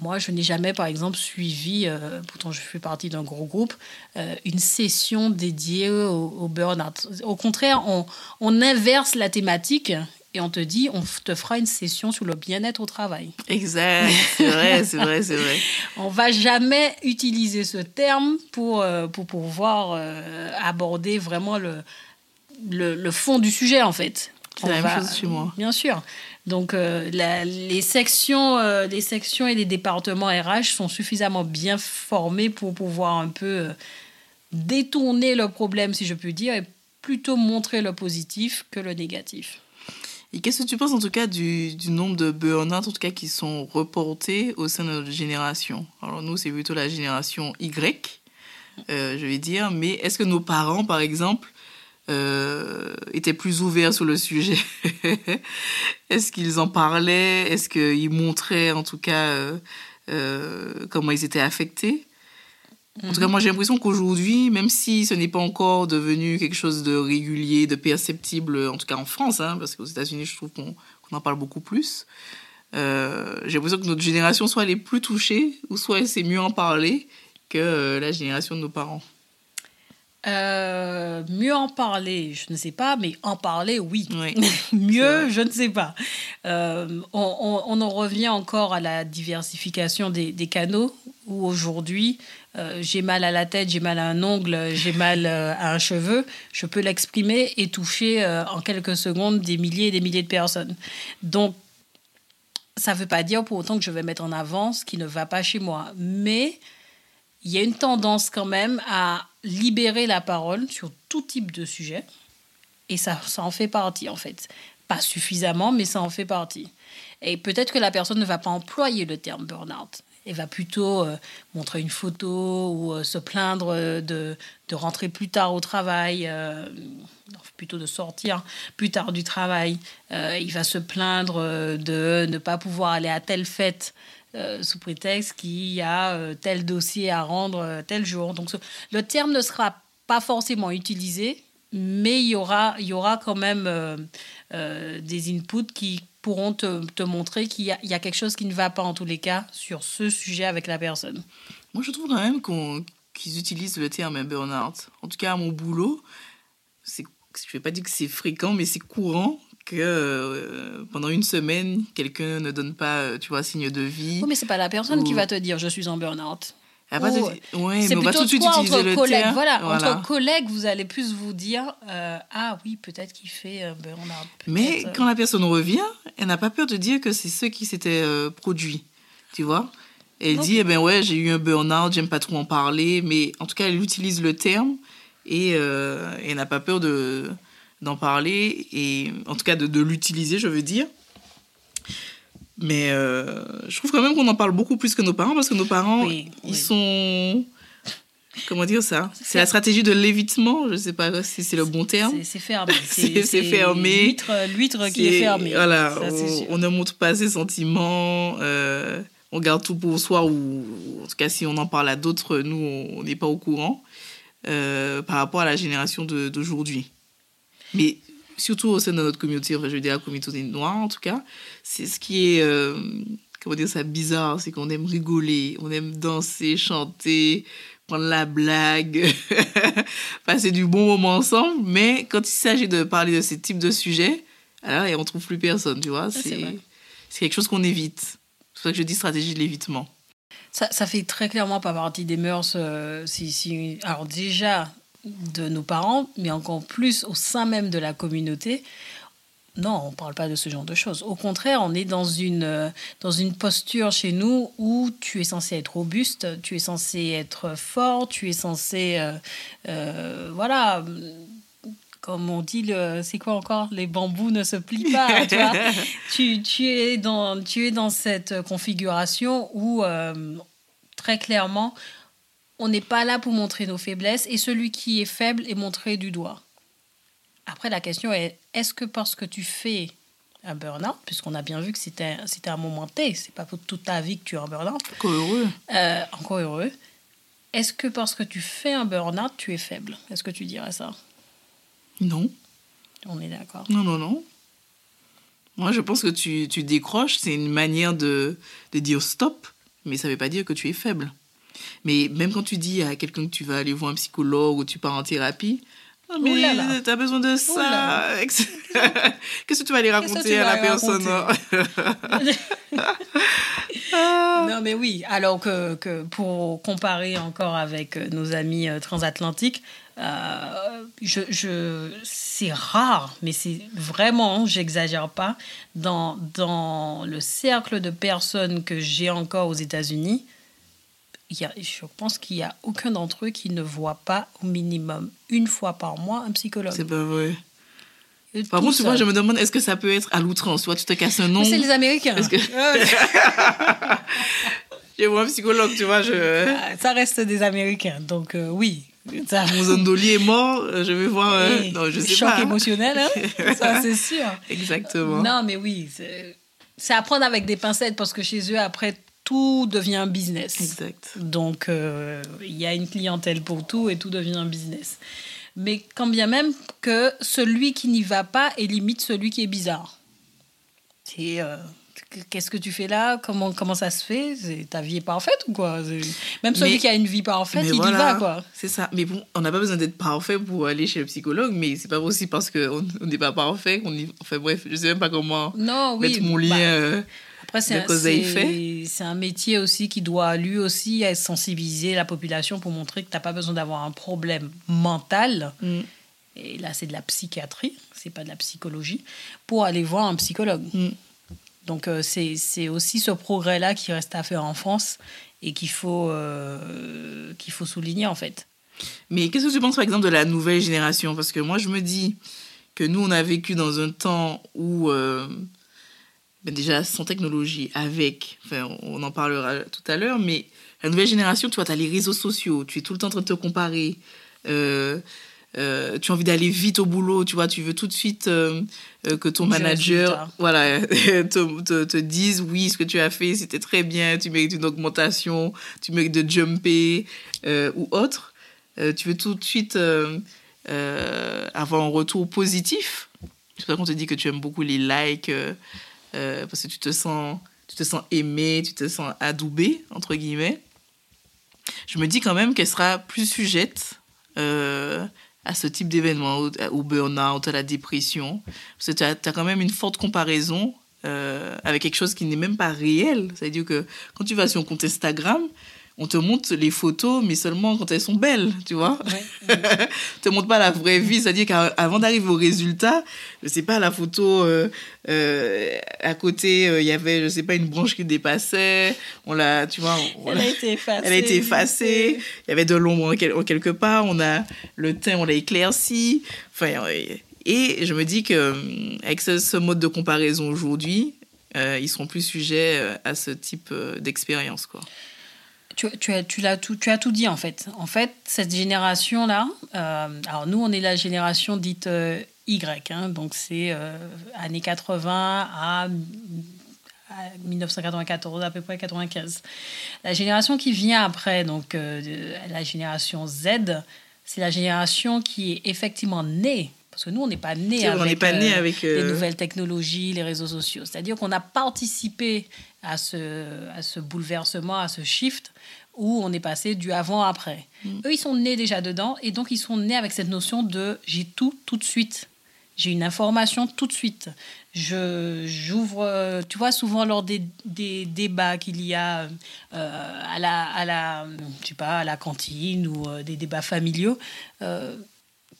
[SPEAKER 2] Moi, je n'ai jamais, par exemple, suivi, euh, pourtant je fais partie d'un gros groupe, euh, une session dédiée au, burn-out. Au contraire, on, on, inverse la thématique et on te dit, on te fera une session sur le bien-être au travail.
[SPEAKER 1] Exact, c'est vrai, c'est vrai, c'est vrai.
[SPEAKER 2] on va jamais utiliser ce terme pour, euh, pour pouvoir aborder vraiment le, le, fond du sujet, en fait.
[SPEAKER 1] C'est la même chose chez moi.
[SPEAKER 2] Bien sûr. Donc, euh, les, sections, les sections et les départements RH sont suffisamment bien formés pour pouvoir un peu détourner le problème, si je puis dire, et plutôt montrer le positif que le négatif.
[SPEAKER 1] Et qu'est-ce que tu penses en tout cas du, du nombre de burn-out en tout cas qui sont reportés au sein de notre génération? Alors nous, c'est plutôt la génération Y, euh, je vais dire. Mais est-ce que nos parents, par exemple, euh, étaient plus ouverts sur le sujet. Est-ce qu'ils en parlaient? Est-ce qu'ils montraient en tout cas euh, comment ils étaient affectés? En tout cas, moi, j'ai l'impression qu'aujourd'hui, même si ce n'est pas encore devenu quelque chose de régulier, de perceptible, en tout cas en France, hein, parce qu'aux États-Unis, je trouve qu'on en parle beaucoup plus, euh, j'ai l'impression que notre génération soit les plus touchée, ou soit c'est mieux en parler que euh, la génération de nos parents.
[SPEAKER 2] Euh, mieux en parler, je ne sais pas, mais en parler, oui. mieux, je ne sais pas. on, on, en revient encore à la diversification des, des canaux, où aujourd'hui, euh, j'ai mal à la tête, j'ai mal à un ongle, j'ai mal euh, à un cheveu, je peux l'exprimer et toucher euh, en quelques secondes des milliers et des milliers de personnes. Donc, ça ne veut pas dire pour autant que je vais mettre en avant ce qui ne va pas chez moi. Mais il y a une tendance quand même à libérer la parole sur tout type de sujet. Et ça, ça en fait partie, en fait. Pas suffisamment, mais ça en fait partie. Et peut-être que la personne ne va pas employer le terme burn-out elle va plutôt euh, montrer une photo ou euh, se plaindre euh, de, de, rentrer plus tard au travail, plutôt de sortir plus tard du travail. il va se plaindre de ne pas pouvoir aller à telle fête. Sous prétexte qu'il y a tel dossier à rendre tel jour. Donc le terme ne sera pas forcément utilisé, mais il y aura, y aura quand même des inputs qui pourront te, montrer qu'il y, a quelque chose qui ne va pas en tous les cas sur ce sujet avec la personne.
[SPEAKER 1] Moi, je trouve quand même qu'ils utilisent le terme burn-out. En tout cas, à mon boulot, je ne vais pas dire que c'est fréquent, mais c'est courant que euh, pendant une semaine, quelqu'un ne donne pas, euh, tu vois, signe de vie.
[SPEAKER 2] Oui, mais c'est pas la personne qui va te dire je suis en burn-out.
[SPEAKER 1] Ah, ouais, mais on va tout utiliser le
[SPEAKER 2] collègues, terme. Voilà, entre collègues, vous allez plus vous dire euh, Ah oui, peut-être qu'il fait un burn-out.
[SPEAKER 1] Mais quand la personne revient, elle n'a pas peur de dire que c'est ce qui s'était euh, produit. Tu vois Elle dit Eh ben ouais, j'ai eu un burn-out, j'aime pas trop en parler. Mais en tout cas, elle utilise le terme et euh, elle n'a pas peur de d'en parler et en tout cas de, de l'utiliser, je veux dire. Mais euh, je trouve quand même qu'on en parle beaucoup plus que nos parents parce que nos parents, ils sont. Comment dire ça? C'est la stratégie de l'évitement, je ne sais pas si c'est le bon terme.
[SPEAKER 2] C'est fermé.
[SPEAKER 1] C'est fermé.
[SPEAKER 2] L'huître qui est fermée.
[SPEAKER 1] Voilà, on, ne montre pas ses sentiments, euh, on garde tout pour soi, ou en tout cas, si on en parle à d'autres, nous, on n'est pas au courant euh, par rapport à la génération d'aujourd'hui. Mais surtout au sein de notre communauté, enfin, je veux dire la communauté noire en tout cas, c'est ce qui est, euh, comment dire ça, bizarre, c'est qu'on aime rigoler, on aime danser, chanter, prendre la blague, passer du bon moment ensemble, mais quand il s'agit de parler de ces types de sujets, alors on trouve plus personne, tu vois, c'est quelque chose qu'on évite. C'est pour ça que je dis stratégie de l'évitement.
[SPEAKER 2] Ça, ça, fait très clairement pas partie des mœurs. Euh, si, si, alors déjà, de nos parents, mais encore plus au sein même de la communauté, Non, on ne parle pas de ce genre de choses. Au contraire, on est dans une, euh, dans une posture chez nous où tu es censé être robuste, tu es censé être fort, tu es censé... euh, euh, voilà, comme on dit, c'est quoi encore? Les bambous ne se plient pas, tu vois. tu, tu, es dans, tu es dans cette configuration où, euh, très clairement, on n'est pas là pour montrer nos faiblesses et celui qui est faible est montré du doigt. Après, la question est, est-ce que parce que tu fais un burn-out, puisqu'on a bien vu que c'était, un moment T, c'est pas pour toute ta vie que tu es en burn-out,
[SPEAKER 1] Encore heureux.
[SPEAKER 2] euh, encore heureux, est-ce que parce que tu fais un burn-out, tu es faible? Est-ce que tu dirais ça?
[SPEAKER 1] Non.
[SPEAKER 2] On est d'accord.
[SPEAKER 1] Non, non, non. Moi, je pense que tu, tu décroches, c'est une manière de, de dire stop, mais ça ne veut pas dire que tu es faible. Mais même quand tu dis à quelqu'un que tu vas aller voir un psychologue ou tu pars en thérapie, ah,
[SPEAKER 2] là
[SPEAKER 1] mais
[SPEAKER 2] là.
[SPEAKER 1] tu as besoin de ça.
[SPEAKER 2] là.
[SPEAKER 1] Qu'est-ce que tu vas aller raconter à la personne hein.
[SPEAKER 2] Non, mais oui. Alors que, que pour comparer encore avec euh, nos amis euh, transatlantiques, euh, je, je, c'est rare, mais c'est vraiment, j'exagère pas, dans, dans le cercle de personnes que j'ai encore aux États-Unis, y a, je pense qu'il n'y a aucun d'entre eux qui ne voit pas au minimum une fois par mois un psychologue.
[SPEAKER 1] C'est pas vrai.
[SPEAKER 2] Et
[SPEAKER 1] Par contre,
[SPEAKER 2] ça.
[SPEAKER 1] je me demande, est-ce que ça peut être à l'outrance? Vois, tu te casses un nom.
[SPEAKER 2] C'est les Américains.
[SPEAKER 1] Que- vois un psychologue, tu vois, je...
[SPEAKER 2] Ah, Ça reste des Américains, donc euh, oui. Ça...
[SPEAKER 1] mon zondoli est mort, euh, je vais voir... euh, Non, je sais
[SPEAKER 2] choc
[SPEAKER 1] pas.
[SPEAKER 2] émotionnel, hein, ça c'est sûr.
[SPEAKER 1] Exactement.
[SPEAKER 2] Non, mais oui, c'est c'est à prendre avec des pincettes parce que chez eux, après, tout devient un business.
[SPEAKER 1] Exact.
[SPEAKER 2] Donc, euh, il y a une clientèle pour tout et tout devient un business. Mais quand bien même que celui qui n'y va pas est limite celui qui est bizarre. C'est. euh, Qu'est-ce que tu fais là? Comment, comment ça se fait? C'est- Ta vie est parfaite ou quoi? Même celui
[SPEAKER 1] Mais-
[SPEAKER 2] qui a une vie parfaite, il y va quoi.
[SPEAKER 1] C'est ça. Mais bon, on n'a pas besoin d'être parfait pour aller chez le psychologue, mais c'est pas aussi parce qu'on on n'est pas parfait qu'on y... Enfin bref, je sais même pas comment
[SPEAKER 2] Non, oui.
[SPEAKER 1] mettre mon lien...
[SPEAKER 2] bah,
[SPEAKER 1] euh,
[SPEAKER 2] Après, c'est un, un métier aussi qui doit lui aussi être sensibiliser la population pour montrer que tu n'as pas besoin d'avoir un problème mental.
[SPEAKER 1] mm,
[SPEAKER 2] Et là, c'est de la psychiatrie, c'est pas de la psychologie, pour aller voir un psychologue.
[SPEAKER 1] mm.
[SPEAKER 2] Donc, euh, c'est aussi ce progrès-là qui reste à faire en France et qu'il faut, euh, qu'il faut souligner, en fait.
[SPEAKER 1] Mais qu'est-ce que tu penses, par exemple, de la nouvelle génération? Parce que moi, je me dis que nous, on a vécu dans un temps où, euh, déjà, sans technologie, avec, enfin, on en parlera tout à l'heure, mais la nouvelle génération, tu vois, tu as les réseaux sociaux, tu es tout le temps en train de te comparer. euh, euh, tu as envie d'aller vite au boulot, tu vois, tu veux tout de suite euh, que ton manager voilà, te, te, te dise oui, ce que tu as fait, c'était très bien, tu mérites une augmentation, tu mérites de jumper ou autre. Tu veux tout de suite avoir un retour positif. C'est pour ça qu'on te dit que tu aimes beaucoup les likes, euh, parce que tu te, sens, tu te sens aimé, tu te sens adoubé, entre guillemets. Je me dis quand même qu'elle sera plus sujette euh, à ce type d'événement, au, au burn-out, à la dépression. Parce que tu as, quand même une forte comparaison euh, avec quelque chose qui n'est même pas réel. C'est-à-dire que quand tu vas sur un compte Instagram, on te montre les photos, mais seulement quand elles sont belles, tu vois.
[SPEAKER 2] Ouais.
[SPEAKER 1] te montre pas la vraie vie. C'est-à-dire qu'avant d'arriver au résultat, je sais pas, la photo, euh, euh, à côté, euh, il y avait, je sais pas, une branche qui dépassait. On l'a, tu vois, on
[SPEAKER 2] Elle a été effacée.
[SPEAKER 1] elle a été effacée. Il y avait de l'ombre en, quel- en quelque part. On a le teint, on l'a éclairci. Enfin, et je me dis que avec ce, ce mode de comparaison aujourd'hui, ils seront plus sujets à ce type d'expérience, quoi.
[SPEAKER 2] Tu, tu, as, tu, l'as tout, tu as tout dit en fait. En fait, cette génération-là, euh, alors nous, on est la génération dite euh, Y, hein, donc c'est euh, années 80 à, à 1994, à peu près 95. La génération qui vient après, donc euh, la génération Z, c'est la génération qui est effectivement née. Parce que nous, on n'est pas avec,
[SPEAKER 1] né
[SPEAKER 2] euh,
[SPEAKER 1] avec.
[SPEAKER 2] les nouvelles technologies, les réseaux sociaux. C'est-à-dire qu'on a participé à ce, à ce bouleversement, à ce shift où on est passé du avant-après.
[SPEAKER 1] Mm.
[SPEAKER 2] Eux, ils sont nés déjà dedans et donc ils sont nés avec cette notion de j'ai tout tout de suite. J'ai une information tout de suite. Je j'ouvre, tu vois, souvent lors des, des débats qu'il y a euh, à la à la je sais pas à la cantine ou euh, des débats familiaux, euh,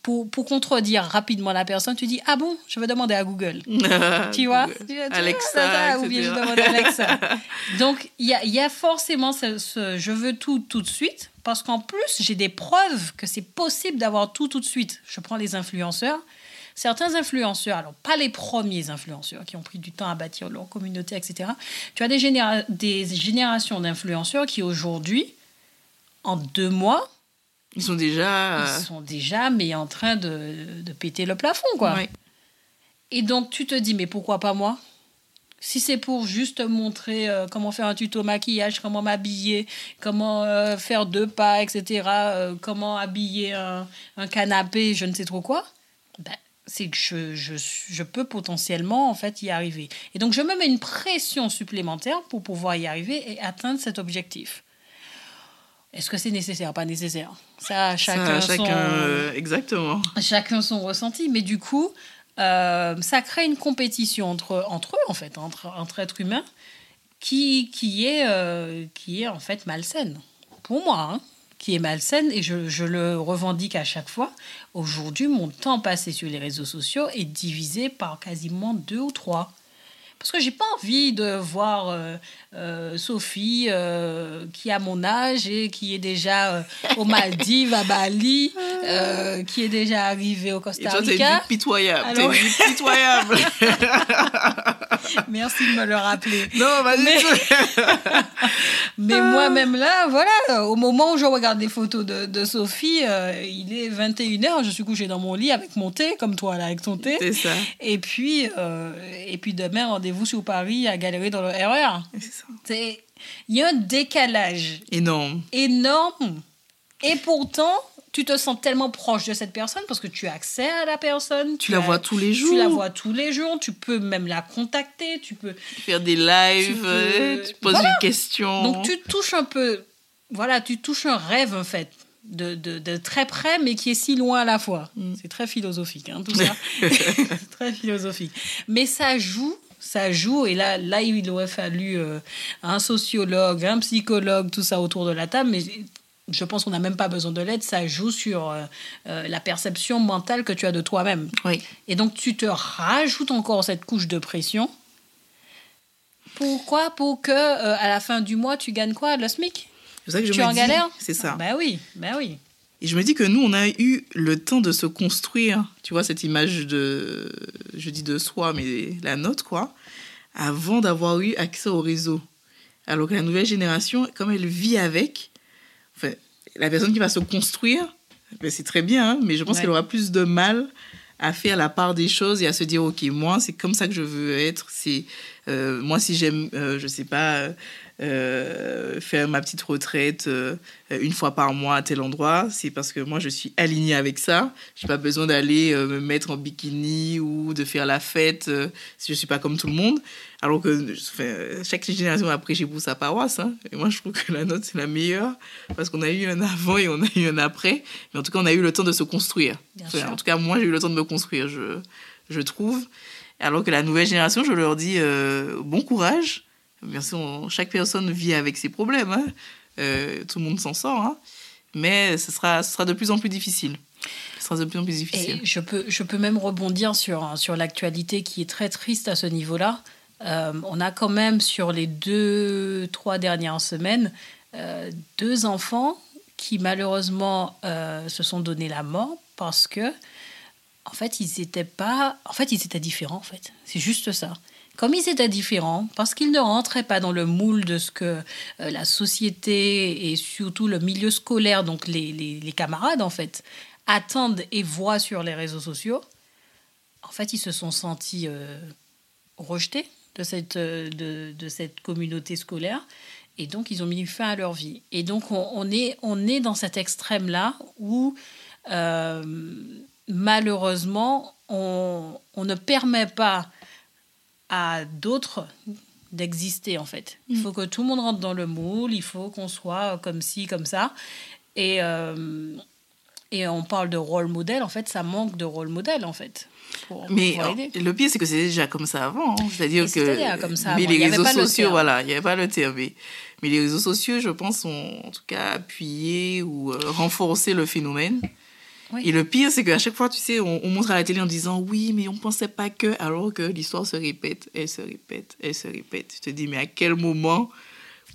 [SPEAKER 2] pour, pour contredire rapidement la personne, tu dis Ah bon, je vais demander à Google. tu vois
[SPEAKER 1] Alexa.
[SPEAKER 2] Ou bien je demande à Alexa. Donc, il y a, y a, forcément ce, ce, je veux tout tout de suite, parce qu'en plus, j'ai des preuves que c'est possible d'avoir tout tout de suite. Je prends les influenceurs. Certains influenceurs, alors pas les premiers influenceurs qui ont pris du temps à bâtir leur communauté, etc. Tu as des, généra des générations d'influenceurs qui aujourd'hui, en deux mois,
[SPEAKER 1] ils sont déjà.
[SPEAKER 2] Ils sont déjà, mais en train de, de péter le plafond, quoi.
[SPEAKER 1] Ouais.
[SPEAKER 2] Et donc, tu te dis, mais pourquoi pas moi? Si c'est pour juste montrer euh, comment faire un tuto maquillage, comment m'habiller, comment euh, faire deux pas, etc., euh, comment habiller un, un, canapé, je ne sais trop quoi, ben, c'est que je, je, je, peux potentiellement, en fait, y arriver. Et donc, je me mets une pression supplémentaire pour pouvoir y arriver et atteindre cet objectif. Est-ce que c'est nécessaire Pas nécessaire? Ça, chacun,
[SPEAKER 1] ça, chacun
[SPEAKER 2] son,
[SPEAKER 1] euh, exactement.
[SPEAKER 2] Chacun son ressenti. Mais du coup, euh, ça crée une compétition entre, entre eux, en fait, entre, entre êtres humains, qui, qui, est, euh, qui est en fait malsaine. Pour moi, hein, qui est malsaine. Et je, je, le revendique à chaque fois. Aujourd'hui, mon temps passé sur les réseaux sociaux est divisé par quasiment deux ou trois. Parce que j'ai pas envie de voir euh, euh, Sophie euh, qui a mon âge et qui est déjà aux Maldives, à Bali, qui est déjà arrivée au Costa Rica.
[SPEAKER 1] Et toi, t'es pitoyable. Alors... T'es pitoyable.
[SPEAKER 2] Merci de me le rappeler.
[SPEAKER 1] Non, vas-y.
[SPEAKER 2] Mais, Mais moi-même là, voilà, au moment où je regarde des photos de, de Sophie, il est 21h, je suis couchée dans mon lit avec mon thé, comme toi là, avec ton thé.
[SPEAKER 1] C'est ça.
[SPEAKER 2] Et puis, et puis demain, rendez-vous sur Paris à galérer dans le RER.
[SPEAKER 1] C'est ça.
[SPEAKER 2] C'est... Il y a un décalage
[SPEAKER 1] énorme.
[SPEAKER 2] Énorme. Et pourtant, tu te sens tellement proche de cette personne parce que tu as accès à la personne.
[SPEAKER 1] Tu, tu la
[SPEAKER 2] as,
[SPEAKER 1] vois tous les jours.
[SPEAKER 2] Tu la vois tous les jours. Tu peux même la contacter. Tu peux
[SPEAKER 1] faire des lives. Tu, peux... tu poses voilà. une question.
[SPEAKER 2] Donc tu touches un peu. Voilà, tu touches un rêve en fait. De, de, de, très près, mais qui est si loin à la fois. Mm. C'est très philosophique, hein, tout ça. très philosophique. Mais ça joue ça joue. Et là, là il aurait fallu euh, un sociologue, un psychologue, tout ça autour de la table. Mais je pense qu'on n'a même pas besoin de l'aide. Ça joue sur euh, euh, la perception mentale que tu as de toi-même.
[SPEAKER 1] Oui.
[SPEAKER 2] Et donc, tu te rajoutes encore cette couche de pression. Pourquoi? Pour que euh, à la fin du mois, tu gagnes quoi? Le SMIC?
[SPEAKER 1] C'est ça que je
[SPEAKER 2] tu
[SPEAKER 1] me
[SPEAKER 2] es en
[SPEAKER 1] dis.
[SPEAKER 2] galère
[SPEAKER 1] C'est ça.
[SPEAKER 2] Ben oui, ben oui.
[SPEAKER 1] Et je me dis que nous, on a eu le temps de se construire, tu vois, cette image de, je dis de soi, mais la nôtre, quoi, avant d'avoir eu accès au réseau. Alors que la nouvelle génération, comme elle vit avec, enfin, la personne qui va se construire, ben c'est très bien, hein, mais je pense ouais. qu'elle aura plus de mal à faire la part des choses et à se dire, OK, moi, c'est comme ça que je veux être. C'est euh, moi, si j'aime, euh, je sais pas, euh, faire ma petite retraite euh, une fois par mois à tel endroit, c'est parce que moi je suis alignée avec ça. J'ai pas besoin d'aller euh, me mettre en bikini ou de faire la fête si je suis pas comme tout le monde. Alors que enfin, chaque génération a prêché pour sa paroisse. Hein. Et moi je trouve que la nôtre c'est la meilleure parce qu'on a eu un avant et on a eu un après. Mais en tout cas on a eu le temps de se construire. Enfin, en tout cas moi j'ai eu le temps de me construire, je, je trouve. Alors que la nouvelle génération, je leur dis bon courage Bien sûr, chaque personne vit avec ses problèmes. Hein. Euh, tout le monde s'en sort. Hein. Mais ce sera, ce sera de plus en plus difficile.
[SPEAKER 2] Je, peux, je peux même rebondir sur, sur l'actualité qui est très triste à ce niveau-là. Euh, on a quand même, sur les deux, trois dernières semaines, euh, deux enfants qui malheureusement se sont donné la mort parce que, en fait, ils étaient pas. En fait, ils étaient différents, en fait. C'est juste ça comme ils étaient différents, parce qu'ils ne rentraient pas dans le moule de ce que euh, la société et surtout le milieu scolaire, donc les, les, camarades en fait, attendent et voient sur les réseaux sociaux, en fait, ils se sont sentis euh, rejetés de cette, de, de, cette communauté scolaire. Et donc, ils ont mis fin à leur vie. Et donc, on, est, on est dans cet extrême-là où, euh, malheureusement, on, on ne permet pas à d'autres d'exister en fait. Il faut que tout le monde rentre dans le moule, il faut qu'on soit comme ci, comme ça. Et, euh, et on parle de rôle modèle, en fait, ça manque de rôle modèle en fait.
[SPEAKER 1] Pour, mais pour le pire, c'est que c'était déjà comme ça avant. Hein. C'est-à-dire que.
[SPEAKER 2] Comme ça
[SPEAKER 1] mais
[SPEAKER 2] avant.
[SPEAKER 1] les réseaux sociaux, voilà, il n'y avait pas le terme. Mais, mais les réseaux sociaux, je pense, ont en tout cas appuyé ou euh, renforcé le phénomène. Et le pire, c'est qu'à chaque fois, tu sais, on, montre à la télé en disant oui, mais on pensait pas que, alors que l'histoire se répète, elle se répète, elle se répète. Tu te dis, mais à quel moment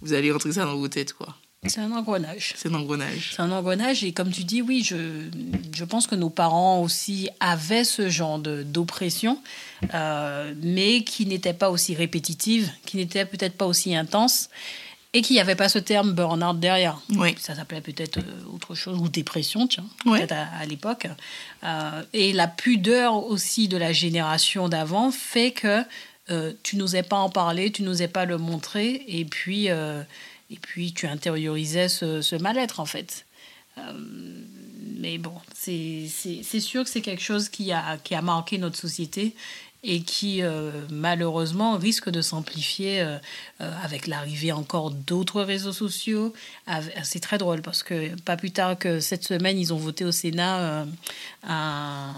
[SPEAKER 1] vous allez rentrer ça dans vos têtes, quoi?
[SPEAKER 2] C'est un engrenage.
[SPEAKER 1] C'est un engrenage.
[SPEAKER 2] C'est un engrenage. Et comme tu dis, oui, je, je pense que nos parents aussi avaient ce genre d'oppression, euh, mais qui n'était pas aussi répétitive, qui n'était peut-être pas aussi intense et qu'il n'y avait pas ce terme burn-out derrière.
[SPEAKER 1] Oui.
[SPEAKER 2] Ça s'appelait peut-être euh, autre chose, ou dépression, tiens, peut-être à, l'époque. Euh, et la pudeur aussi de la génération d'avant fait que euh, tu n'osais pas en parler, tu n'osais pas le montrer, et puis, et puis tu intériorisais ce, ce mal-être, en fait. mais bon, c'est sûr que c'est quelque chose qui a, qui a marqué notre société et qui euh, malheureusement risque de s'amplifier euh, euh, avec l'arrivée encore d'autres réseaux sociaux. C'est très drôle parce que pas plus tard que cette semaine, ils ont voté au Sénat un,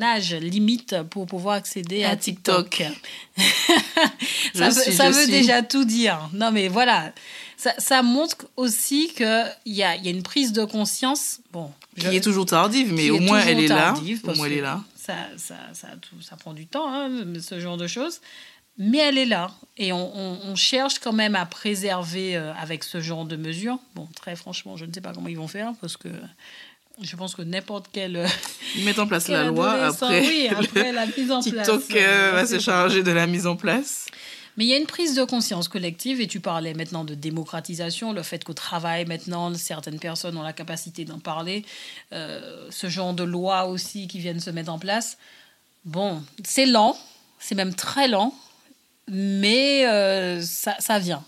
[SPEAKER 2] âge limite pour pouvoir accéder à, TikTok. ça, veut, déjà tout dire. Non mais voilà, ça, montre aussi qu'il y a, y a une prise de conscience. Bon,
[SPEAKER 1] qui est toujours tardive, mais au moins elle est là. Au moins elle est là
[SPEAKER 2] ça, ça, ça, ça, prend du temps, hein, ce genre de choses. Mais elle est là. Et on, on, cherche quand même à préserver euh, avec ce genre de mesures. Bon, très franchement, je ne sais pas comment ils vont faire parce que je pense que n'importe quel. Euh,
[SPEAKER 1] ils mettent en place la loi après.
[SPEAKER 2] Oui, après la mise en
[SPEAKER 1] place. TikTok euh, va se charger de la mise en place.
[SPEAKER 2] Mais il y a une prise de conscience collective, et tu parlais maintenant de démocratisation, le fait qu'au travail, maintenant, certaines personnes ont la capacité d'en parler, euh, ce genre de lois aussi qui viennent se mettre en place. Bon, c'est lent, c'est même très lent, mais euh, ça, vient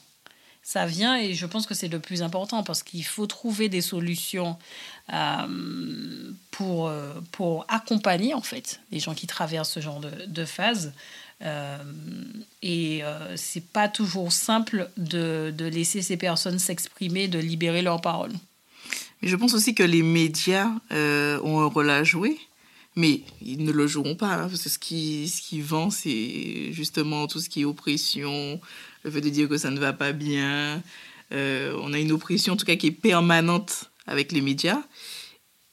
[SPEAKER 2] ça vient et je pense que c'est le plus important parce qu'il faut trouver des solutions euh, pour, pour accompagner en fait les gens qui traversent ce genre de, phase et euh, c'est pas toujours simple de, de laisser ces personnes s'exprimer, de libérer leurs paroles.
[SPEAKER 1] Mais je pense aussi que les médias euh, ont un rôle à jouer, mais ils ne le joueront pas, hein, parce que ce qui, ce qui vend, c'est justement tout ce qui est oppression, le fait de dire que ça ne va pas bien. on a une oppression, en tout cas, qui est permanente avec les médias.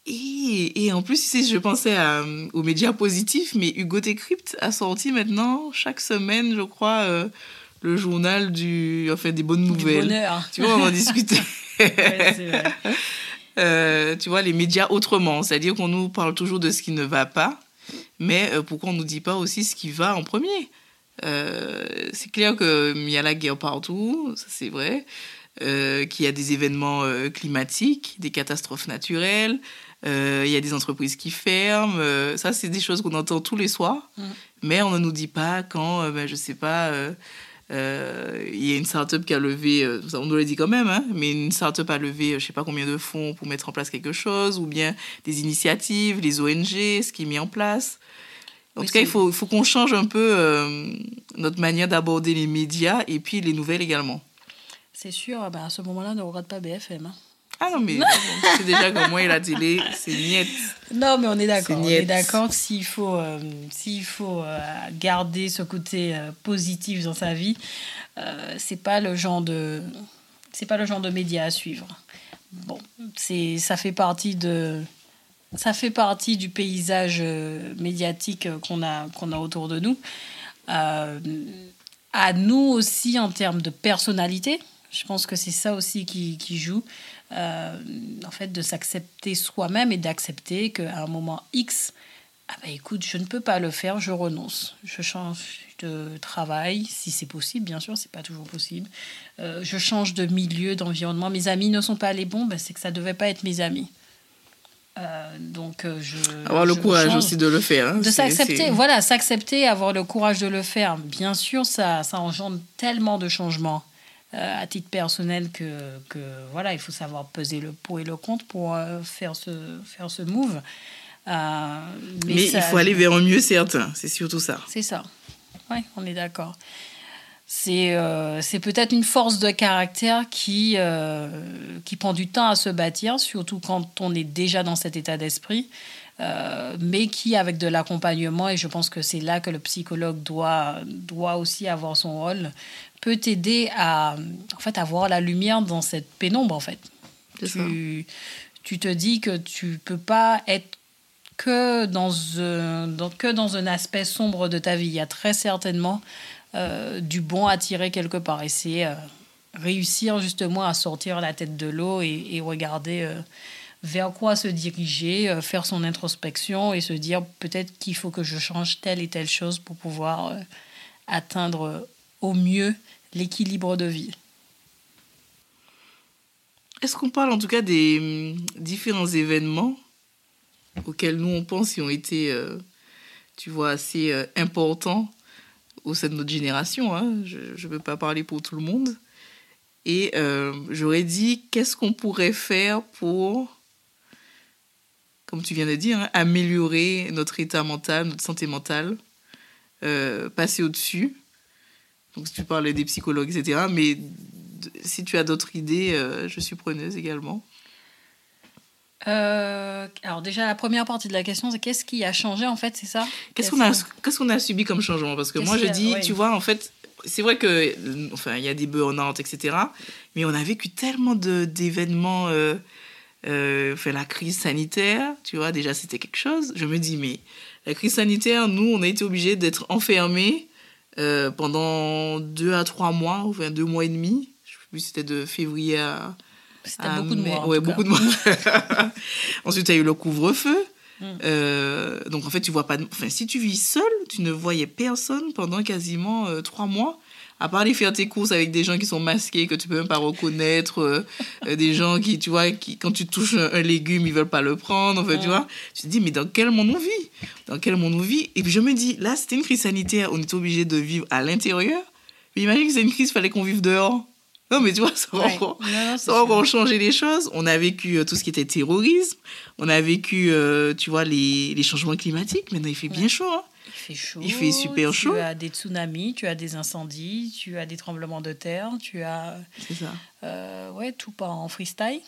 [SPEAKER 1] Et, et, en plus, je pensais à, aux médias positifs, mais Hugo Décrypte a sorti maintenant, chaque semaine, je crois, euh, le journal du, enfin, des bonnes nouvelles.
[SPEAKER 2] Du bonheur.
[SPEAKER 1] Tu vois, on en discutait. ouais, euh, tu vois, les médias autrement. C'est-à-dire qu'on nous parle toujours de ce qui ne va pas, mais euh, pourquoi on ne nous dit pas aussi ce qui va en premier? Euh, C'est clair qu'il y a la guerre partout, ça c'est vrai. qu'il y a des événements climatiques, des catastrophes naturelles, euh, il y a des entreprises qui ferment. Euh, ça, c'est des choses qu'on entend tous les soirs. Mm. Mais on ne nous dit pas quand, euh, ben, je sais pas, il y a une start-up qui a levé, on nous l'a dit quand même, hein, mais une start-up a levé je sais pas combien de fonds pour mettre en place quelque chose, ou bien des initiatives, les ONG, ce qui est mis en place. En tout cas, il faut, faut qu'on change un peu notre manière d'aborder les médias et puis les nouvelles également.
[SPEAKER 2] C'est sûr, ben à ce moment-là, ne regarde pas BFM. Hein.
[SPEAKER 1] Ah non, mais c'est déjà comme moi et la télé, c'est niette.
[SPEAKER 2] Non, mais on est d'accord. On est d'accord s'il faut, euh, s'il faut euh, garder ce côté euh, positif dans sa vie, c'est pas le genre de, c'est pas le genre de média à suivre. Bon, c'est, ça fait partie de, ça fait partie du paysage médiatique qu'on a, qu'on a autour de nous. à nous aussi en termes de personnalité, je pense que c'est ça aussi qui, qui joue. Euh, en fait, de s'accepter soi-même et d'accepter qu'à un moment X, ah bah écoute, je ne peux pas le faire, je renonce. Je change de travail, si c'est possible, bien sûr, c'est pas toujours possible. Euh, je change de milieu, d'environnement. Mes amis ne sont pas allés bons, ben c'est que ça devait pas être mes amis. Euh, donc je
[SPEAKER 1] avoir le courage aussi de le faire. Hein.
[SPEAKER 2] de s'accepter, voilà, s'accepter, avoir le courage de le faire. Bien sûr, ça, ça engendre tellement de changements. Euh, à titre personnel que, que, voilà, il faut savoir peser le pour et le contre pour euh, faire, ce, faire ce move.
[SPEAKER 1] Euh, mais, il faut aller vers un mieux certain, c'est surtout ça.
[SPEAKER 2] C'est ça. Oui, on est d'accord. C'est c'est peut-être une force de caractère qui, qui prend du temps à se bâtir, surtout quand on est déjà dans cet état d'esprit. mais qui, avec de l'accompagnement, et je pense que c'est là que le psychologue doit, doit aussi avoir son rôle, peut t'aider à en fait avoir la lumière dans cette pénombre en fait. Tu, tu te dis que tu peux pas être que dans, un, dans- que dans un aspect sombre de ta vie. Il y a très certainement euh, du bon à tirer quelque part. Et c'est euh, réussir justement à sortir la tête de l'eau et, et regarder euh, vers quoi se diriger, faire son introspection et se dire peut-être qu'il faut que je change telle et telle chose pour pouvoir atteindre au mieux l'équilibre de vie.
[SPEAKER 1] Est-ce qu'on parle en tout cas des hum, différents événements auxquels nous on pense qui ont été, euh, tu vois, assez euh, importants au sein de notre génération hein? Je ne veux pas parler pour tout le monde. Et euh, j'aurais dit, qu'est-ce qu'on pourrait faire pour, comme tu viens de dire, hein, améliorer notre état mental, notre santé mentale, passer au-dessus? Donc, si tu parlais des psychologues, etc. Mais si tu as d'autres idées, euh, je suis preneuse également.
[SPEAKER 2] Euh, alors déjà, la première partie de la question, c'est qu'est-ce qui a changé en fait, c'est ça?
[SPEAKER 1] Qu'est-ce qu'on a, qu'est-ce qu'on a subi comme changement? Parce que moi, je
[SPEAKER 2] a-
[SPEAKER 1] dis,
[SPEAKER 2] ouais.
[SPEAKER 1] tu vois, en fait, c'est vrai que, enfin, il y a des burn-out, etc. Mais on a vécu tellement de, d'événements, euh, euh, enfin, la crise sanitaire, tu vois, déjà, c'était quelque chose. Je me dis, mais la crise sanitaire, nous, on a été obligés d'être enfermés euh, pendant deux à trois mois, enfin, deux mois et demi. Je sais plus, si c'était de février à,
[SPEAKER 2] C'était beaucoup de mois.
[SPEAKER 1] Ouais,
[SPEAKER 2] cas.
[SPEAKER 1] beaucoup de mois. Ensuite, il y a eu le couvre-feu.
[SPEAKER 2] Mm.
[SPEAKER 1] Euh, donc, en fait, tu vois pas. Enfin, si tu vis seul, tu ne voyais personne pendant quasiment euh, trois mois. À part aller faire tes courses avec des gens qui sont masqués, que tu peux même pas reconnaître, euh, euh, des gens qui, tu vois, qui, quand tu touches un, un légume, ils veulent pas le prendre. Enfin, tu
[SPEAKER 2] Mm.
[SPEAKER 1] vois, tu te dis, mais dans quel monde on vit? Dans quel monde on vit? Et puis, je me dis, là, c'était une crise sanitaire, on était obligé de vivre à l'intérieur. Mais imagine que c'est une crise, fallait qu'on vive dehors. Non, mais tu vois, ça va
[SPEAKER 2] Ouais.
[SPEAKER 1] encore-
[SPEAKER 2] Non, non, c'est
[SPEAKER 1] ça va
[SPEAKER 2] sûr.
[SPEAKER 1] encore changer les choses. On a vécu euh, tout ce qui était terrorisme. On a vécu, euh, tu vois, les, les changements climatiques. Maintenant, il fait bien chaud. hein.
[SPEAKER 2] Il fait chaud.
[SPEAKER 1] Il fait super chaud.
[SPEAKER 2] Tu as des tsunamis, tu as des incendies, tu as des tremblements de terre, tu as
[SPEAKER 1] C'est ça.
[SPEAKER 2] euh, ouais tout part en freestyle.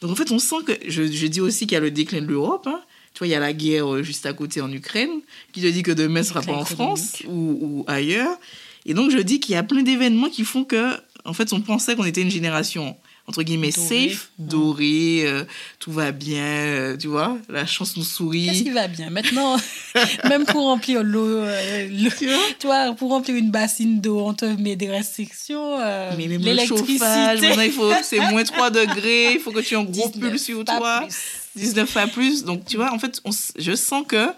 [SPEAKER 1] Donc, en fait, on sent que. Je, je dis aussi qu'il y a le déclin de l'Europe. hein. Tu vois, il y a la guerre euh, juste à côté en Ukraine, qui te dit que demain, ce sera pas en France ou ailleurs. Et donc, je dis qu'il y a plein d'événements qui font que, en fait, on pensait qu'on était une génération, entre guillemets,
[SPEAKER 2] Dorée.
[SPEAKER 1] safe, dorée, euh, tout va bien, euh, tu vois, la chance nous sourit.
[SPEAKER 2] Qu'est-ce qui va bien? Maintenant Même pour remplir l'eau, euh, le-
[SPEAKER 1] Tu vois?
[SPEAKER 2] tu vois, pour remplir une bassine d'eau, on te met des restrictions. euh,
[SPEAKER 1] Mais même le chauffage, maintenant, il faut, c'est moins 3 degrés, il faut que tu aies un gros
[SPEAKER 2] 19,
[SPEAKER 1] pull sur toi,
[SPEAKER 2] plus.
[SPEAKER 1] 19 fois plus. Donc, tu vois, en fait, on je sens que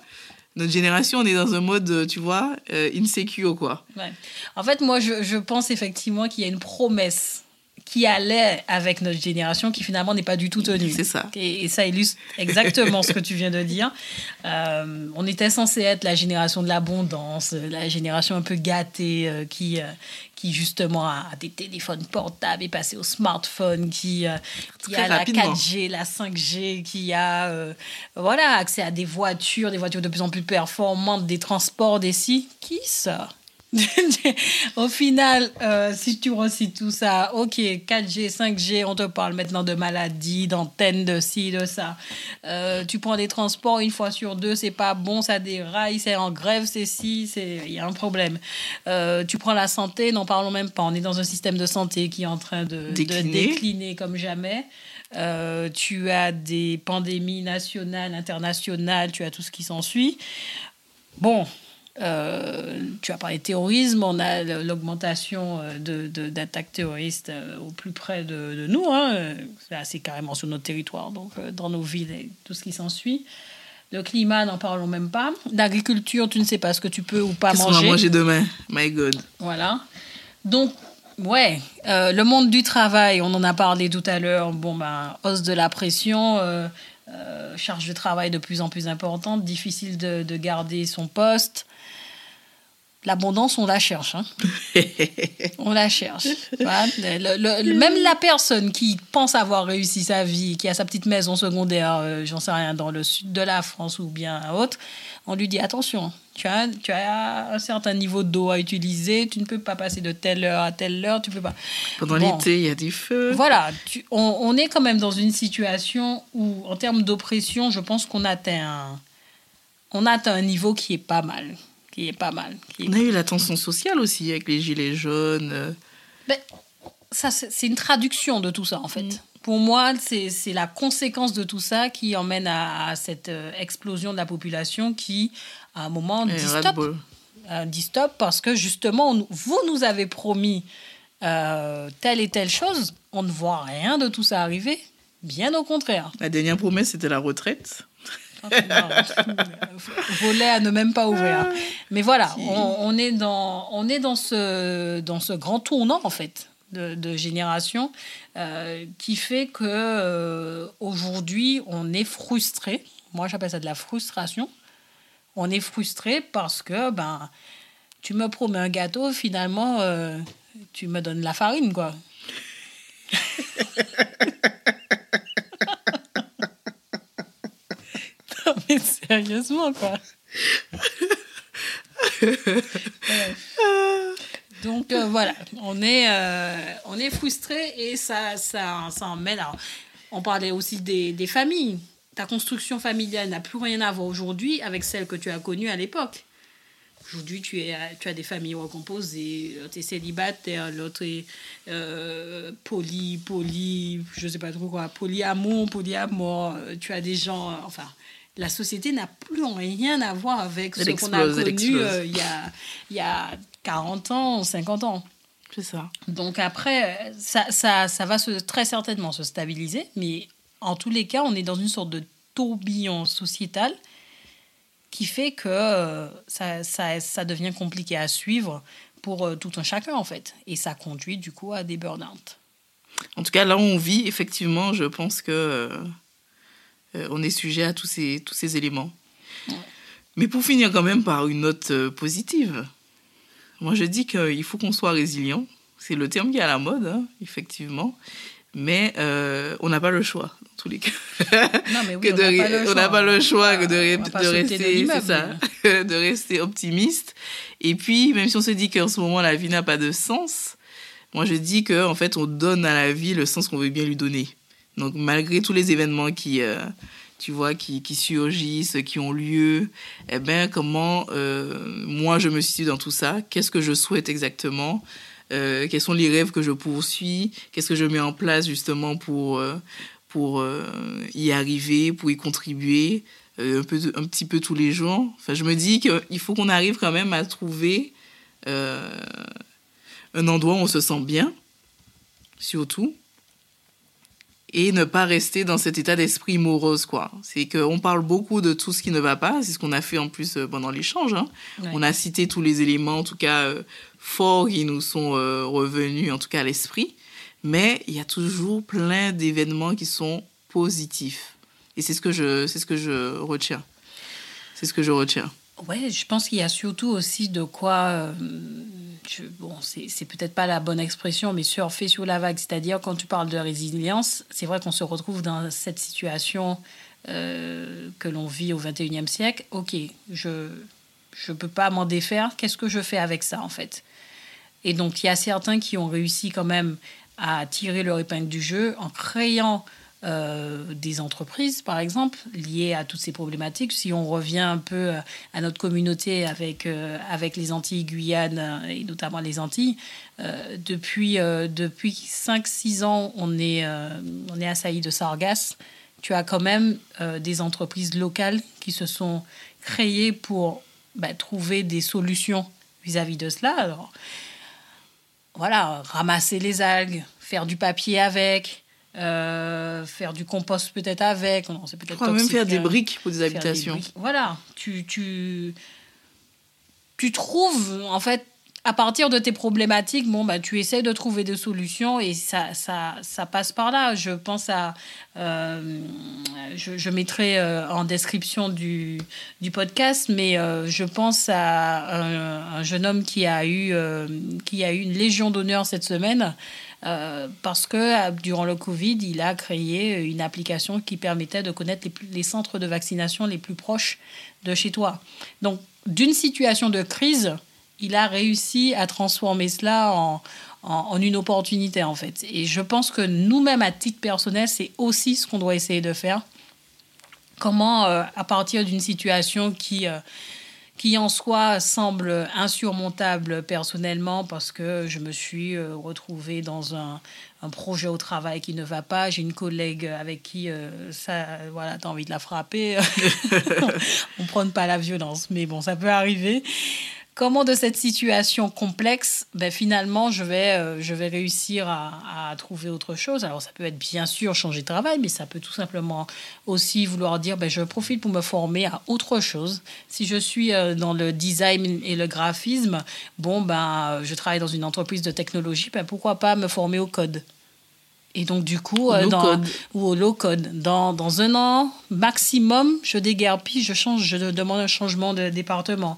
[SPEAKER 1] notre génération, on est dans un mode, euh, tu vois, euh, insecure, quoi.
[SPEAKER 2] Ouais. En fait, moi, je pense effectivement qu'il y a une promesse qui allait avec notre génération qui finalement n'est pas du tout tenue.
[SPEAKER 1] C'est ça.
[SPEAKER 2] Et, et ça illustre exactement ce que tu viens de dire. Euh, on était censé être la génération de l'abondance, euh, la génération un peu gâtée euh, qui, euh, qui justement a des téléphones portables et passé au smartphone, qui, a la
[SPEAKER 1] rapidement.
[SPEAKER 2] 4G, la 5G, qui a voilà, accès à des voitures, des voitures de plus en plus performantes, des transports, des si. Qui ça Au final, euh, si tu recites tout ça, ok, 4G, 5G, on te parle maintenant de maladies, d'antennes, de ci, de ça. Euh, tu prends des transports une fois sur deux, c'est pas bon, ça déraille, c'est en grève, c'est ci, il y a un problème. Euh, tu prends la santé, n'en parlons même pas. On est dans un système de santé qui est en train de de
[SPEAKER 1] Décliner.
[SPEAKER 2] décliner comme jamais. Euh, tu as des pandémies nationales, internationales, tu as tout ce qui s'ensuit. Bon, euh, tu as parlé de terrorisme, on a l'augmentation euh, de- de- d'attaques terroristes euh, au plus près de, de nous. Hein. Là, c'est carrément sur notre territoire, donc dans nos villes et tout ce qui s'ensuit. Le climat, n'en parlons même pas. L'agriculture, tu ne sais pas ce que tu peux ou pas
[SPEAKER 1] Qu'est-ce qu'on va
[SPEAKER 2] manger.
[SPEAKER 1] manger demain? My God.
[SPEAKER 2] Voilà. Donc, ouais, euh, le monde du travail, on en a parlé tout à l'heure. Bon, ben, hausse de la pression, euh, charge de travail de plus en plus importante, difficile de, de garder son poste. L'abondance, on la cherche. hein. On la cherche. Voilà. Le- le- le- même la personne qui pense avoir réussi sa vie, qui a sa petite maison secondaire, euh, j'en sais rien, dans le sud de la France ou bien autre, on lui dit attention, tu as, tu as un certain niveau d'eau à utiliser, tu ne peux pas passer de telle heure à telle heure, tu peux pas.
[SPEAKER 1] Pendant
[SPEAKER 2] Bon.
[SPEAKER 1] l'été, il y a des feux.
[SPEAKER 2] Voilà, tu- on, on est quand même dans une situation où, en termes d'oppression, je pense qu'on atteint, un- on atteint un niveau qui est pas mal, qui est pas mal. qui
[SPEAKER 1] On a eu la tension sociale aussi avec les gilets jaunes. euh,
[SPEAKER 2] Ben, ça, c'est une traduction de tout ça, en fait. Pour moi, c'est la conséquence de tout ça qui emmène à, cette euh, explosion de la population qui, à un moment, dit stop. Euh, dit stop parce que justement, vous nous avez promis euh, telle et telle chose. On ne voit rien de tout ça arriver. Bien au contraire.
[SPEAKER 1] La dernière promesse, c'était la retraite.
[SPEAKER 2] Volet à ne même pas ouvrir. Mais voilà, on, est dans, on est dans ce, dans ce grand tournant, en fait, de, génération, euh, qui fait que euh, aujourd'hui, on est frustré. Moi, j'appelle ça de la frustration. On est frustré parce que, ben, tu me promets un gâteau, finalement, euh, tu me donnes la farine, quoi. mais sérieusement, quoi. Donc euh, voilà, on est, euh, on est frustré et ça, ça, ça emmène. Alors, on parlait aussi des, familles. Ta construction familiale n'a plus rien à voir aujourd'hui avec celle que tu as connue à l'époque. Aujourd'hui, tu, tu as des familles recomposées, tu es célibataire, l'autre est euh, poly, poly, je sais pas trop quoi, polyamour, polyamour. Tu as des gens, enfin, la société n'a plus rien à voir avec ce qu'on a connu euh, il, y a, il y a 40 ans, 50 ans.
[SPEAKER 1] C'est ça.
[SPEAKER 2] Donc après, ça, ça, ça va se, très certainement se stabiliser, mais en tous les cas, on est dans une sorte de tourbillon sociétal qui fait que euh, ça, ça, ça, devient compliqué à suivre pour euh, tout un chacun, en fait. Et ça conduit, du coup, à des burn-out.
[SPEAKER 1] En tout cas, là où on vit, effectivement, je pense que euh, on est sujet à tous ces, tous ces éléments. Mais pour finir quand même par une note euh, positive, moi je dis qu'il faut qu'on soit résilient. C'est le terme qui est à la mode, hein, effectivement. Mais euh, on n'a pas le choix, dans tous les cas. Non, mais oui, on n'a pas, le choix que de, rester, ça, de rester optimiste. Et puis, même si on se dit qu'en ce moment, la vie n'a pas de sens, moi, je dis qu'en en fait, on donne à la vie le sens qu'on veut bien lui donner. Donc malgré tous les événements qui, euh, tu vois, qui, surgissent, qui ont lieu, eh ben comment euh, moi je me situe dans tout ça? Qu'est-ce que je souhaite exactement? Euh, Quels sont les rêves que je poursuis? Qu'est-ce que je mets en place justement pour pour y arriver, pour y contribuer un peu un petit peu tous les jours? Enfin, je me dis qu'il faut qu'on arrive quand même à trouver un endroit où on se sent bien, surtout et ne pas rester dans cet état d'esprit morose quoi. C'est qu'on parle beaucoup de tout ce qui ne va pas c'est ce qu'on a fait en plus euh, pendant l'échange hein. on a cité tous les éléments en tout cas euh, forts qui nous sont euh, revenus en tout cas à l'esprit. Mais il y a toujours plein d'événements qui sont positifs. Et c'est ce que je c'est ce que je retiens. C'est ce que je retiens.
[SPEAKER 2] Ouais je pense qu'il y a surtout aussi de quoi bon, c'est peut-être pas la bonne expression, mais surfer sur la vague. C'est-à-dire, quand tu parles de résilience, c'est vrai qu'on se retrouve dans cette situation euh, que l'on vit au 21e siècle. Ok, je ne peux pas m'en défaire. Qu'est-ce que je fais avec ça, en fait? Et donc, il y a certains qui ont réussi quand même à tirer leur épingle du jeu en créant euh, des entreprises, par exemple, liées à toutes ces problématiques. Si on revient un peu euh, à notre communauté avec, euh, avec les Antilles, Guyane et notamment les Antilles, depuis, depuis 5-6 ans, on est, on est assailli de sargasses. Tu as quand même des entreprises locales qui se sont créées pour bah, trouver des solutions vis-à-vis -vis de cela. Voilà, ramasser les algues, faire du papier avec, euh, faire du compost peut-être avec,
[SPEAKER 1] non, c'est peut-être même faire des briques pour des habitations.
[SPEAKER 2] Voilà, tu, tu, tu trouves en fait à partir de tes problématiques, bon, bah, tu essaies de trouver des solutions et ça, ça, ça passe par là. Je pense à. Euh, je, je, mettrai euh, en description du, du podcast, mais je pense à un, un, jeune homme qui a eu, qui a eu une Légion d'honneur cette semaine. Euh, parce que euh, durant le Covid, il a créé une application qui permettait de connaître les, centres de vaccination les plus proches de chez toi. Donc, d'une situation de crise, il a réussi à transformer cela en, une opportunité, en fait. Et je pense que nous-mêmes, à titre personnel, c'est aussi ce qu'on doit essayer de faire. Comment, euh, à partir d'une situation qui, qui en soi semble insurmontable personnellement parce que je me suis euh, retrouvée dans un, projet au travail qui ne va pas. J'ai une collègue avec qui euh, ça, voilà, t'as envie de la frapper. On prend pas la violence, mais bon, ça peut arriver. Comment de cette situation complexe, ben finalement, je vais, euh, je vais réussir à, trouver autre chose. Alors, ça peut être bien sûr changer de travail, mais ça peut tout simplement aussi vouloir dire, ben, je profite pour me former à autre chose. Si je suis euh, dans le design et le graphisme, bon, ben, je travaille dans une entreprise de technologie, ben, pourquoi pas me former au code? Et donc, du coup,
[SPEAKER 1] au
[SPEAKER 2] dans,
[SPEAKER 1] code.
[SPEAKER 2] ou au low code, dans, dans un an maximum, je déguerpille, je change, je demande un changement de département.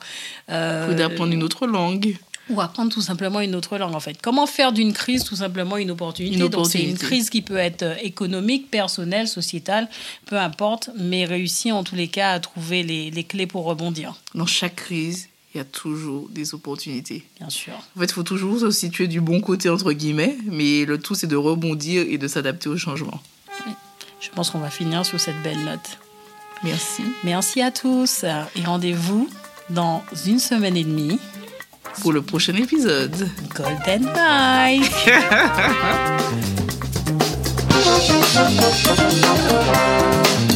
[SPEAKER 1] Euh, Ou d'apprendre une autre langue.
[SPEAKER 2] Ou apprendre tout simplement une autre langue, en fait. Comment faire d'une crise tout simplement une opportunité,
[SPEAKER 1] Une
[SPEAKER 2] Donc, c'est une crise qui peut être euh, économique, personnelle, sociétale, peu importe, mais réussir en tous les cas à trouver les, les clés pour rebondir,
[SPEAKER 1] Dans chaque crise, il y a toujours des opportunités.
[SPEAKER 2] bien sûr.
[SPEAKER 1] En fait, il faut toujours se situer du bon côté, entre guillemets, mais le tout, c'est de rebondir et de s'adapter au changement.
[SPEAKER 2] Je pense qu'on va finir sur cette belle note.
[SPEAKER 1] Merci.
[SPEAKER 2] Merci à tous et rendez-vous dans une semaine et demie.
[SPEAKER 1] Pour le prochain épisode.
[SPEAKER 2] Golden
[SPEAKER 3] you.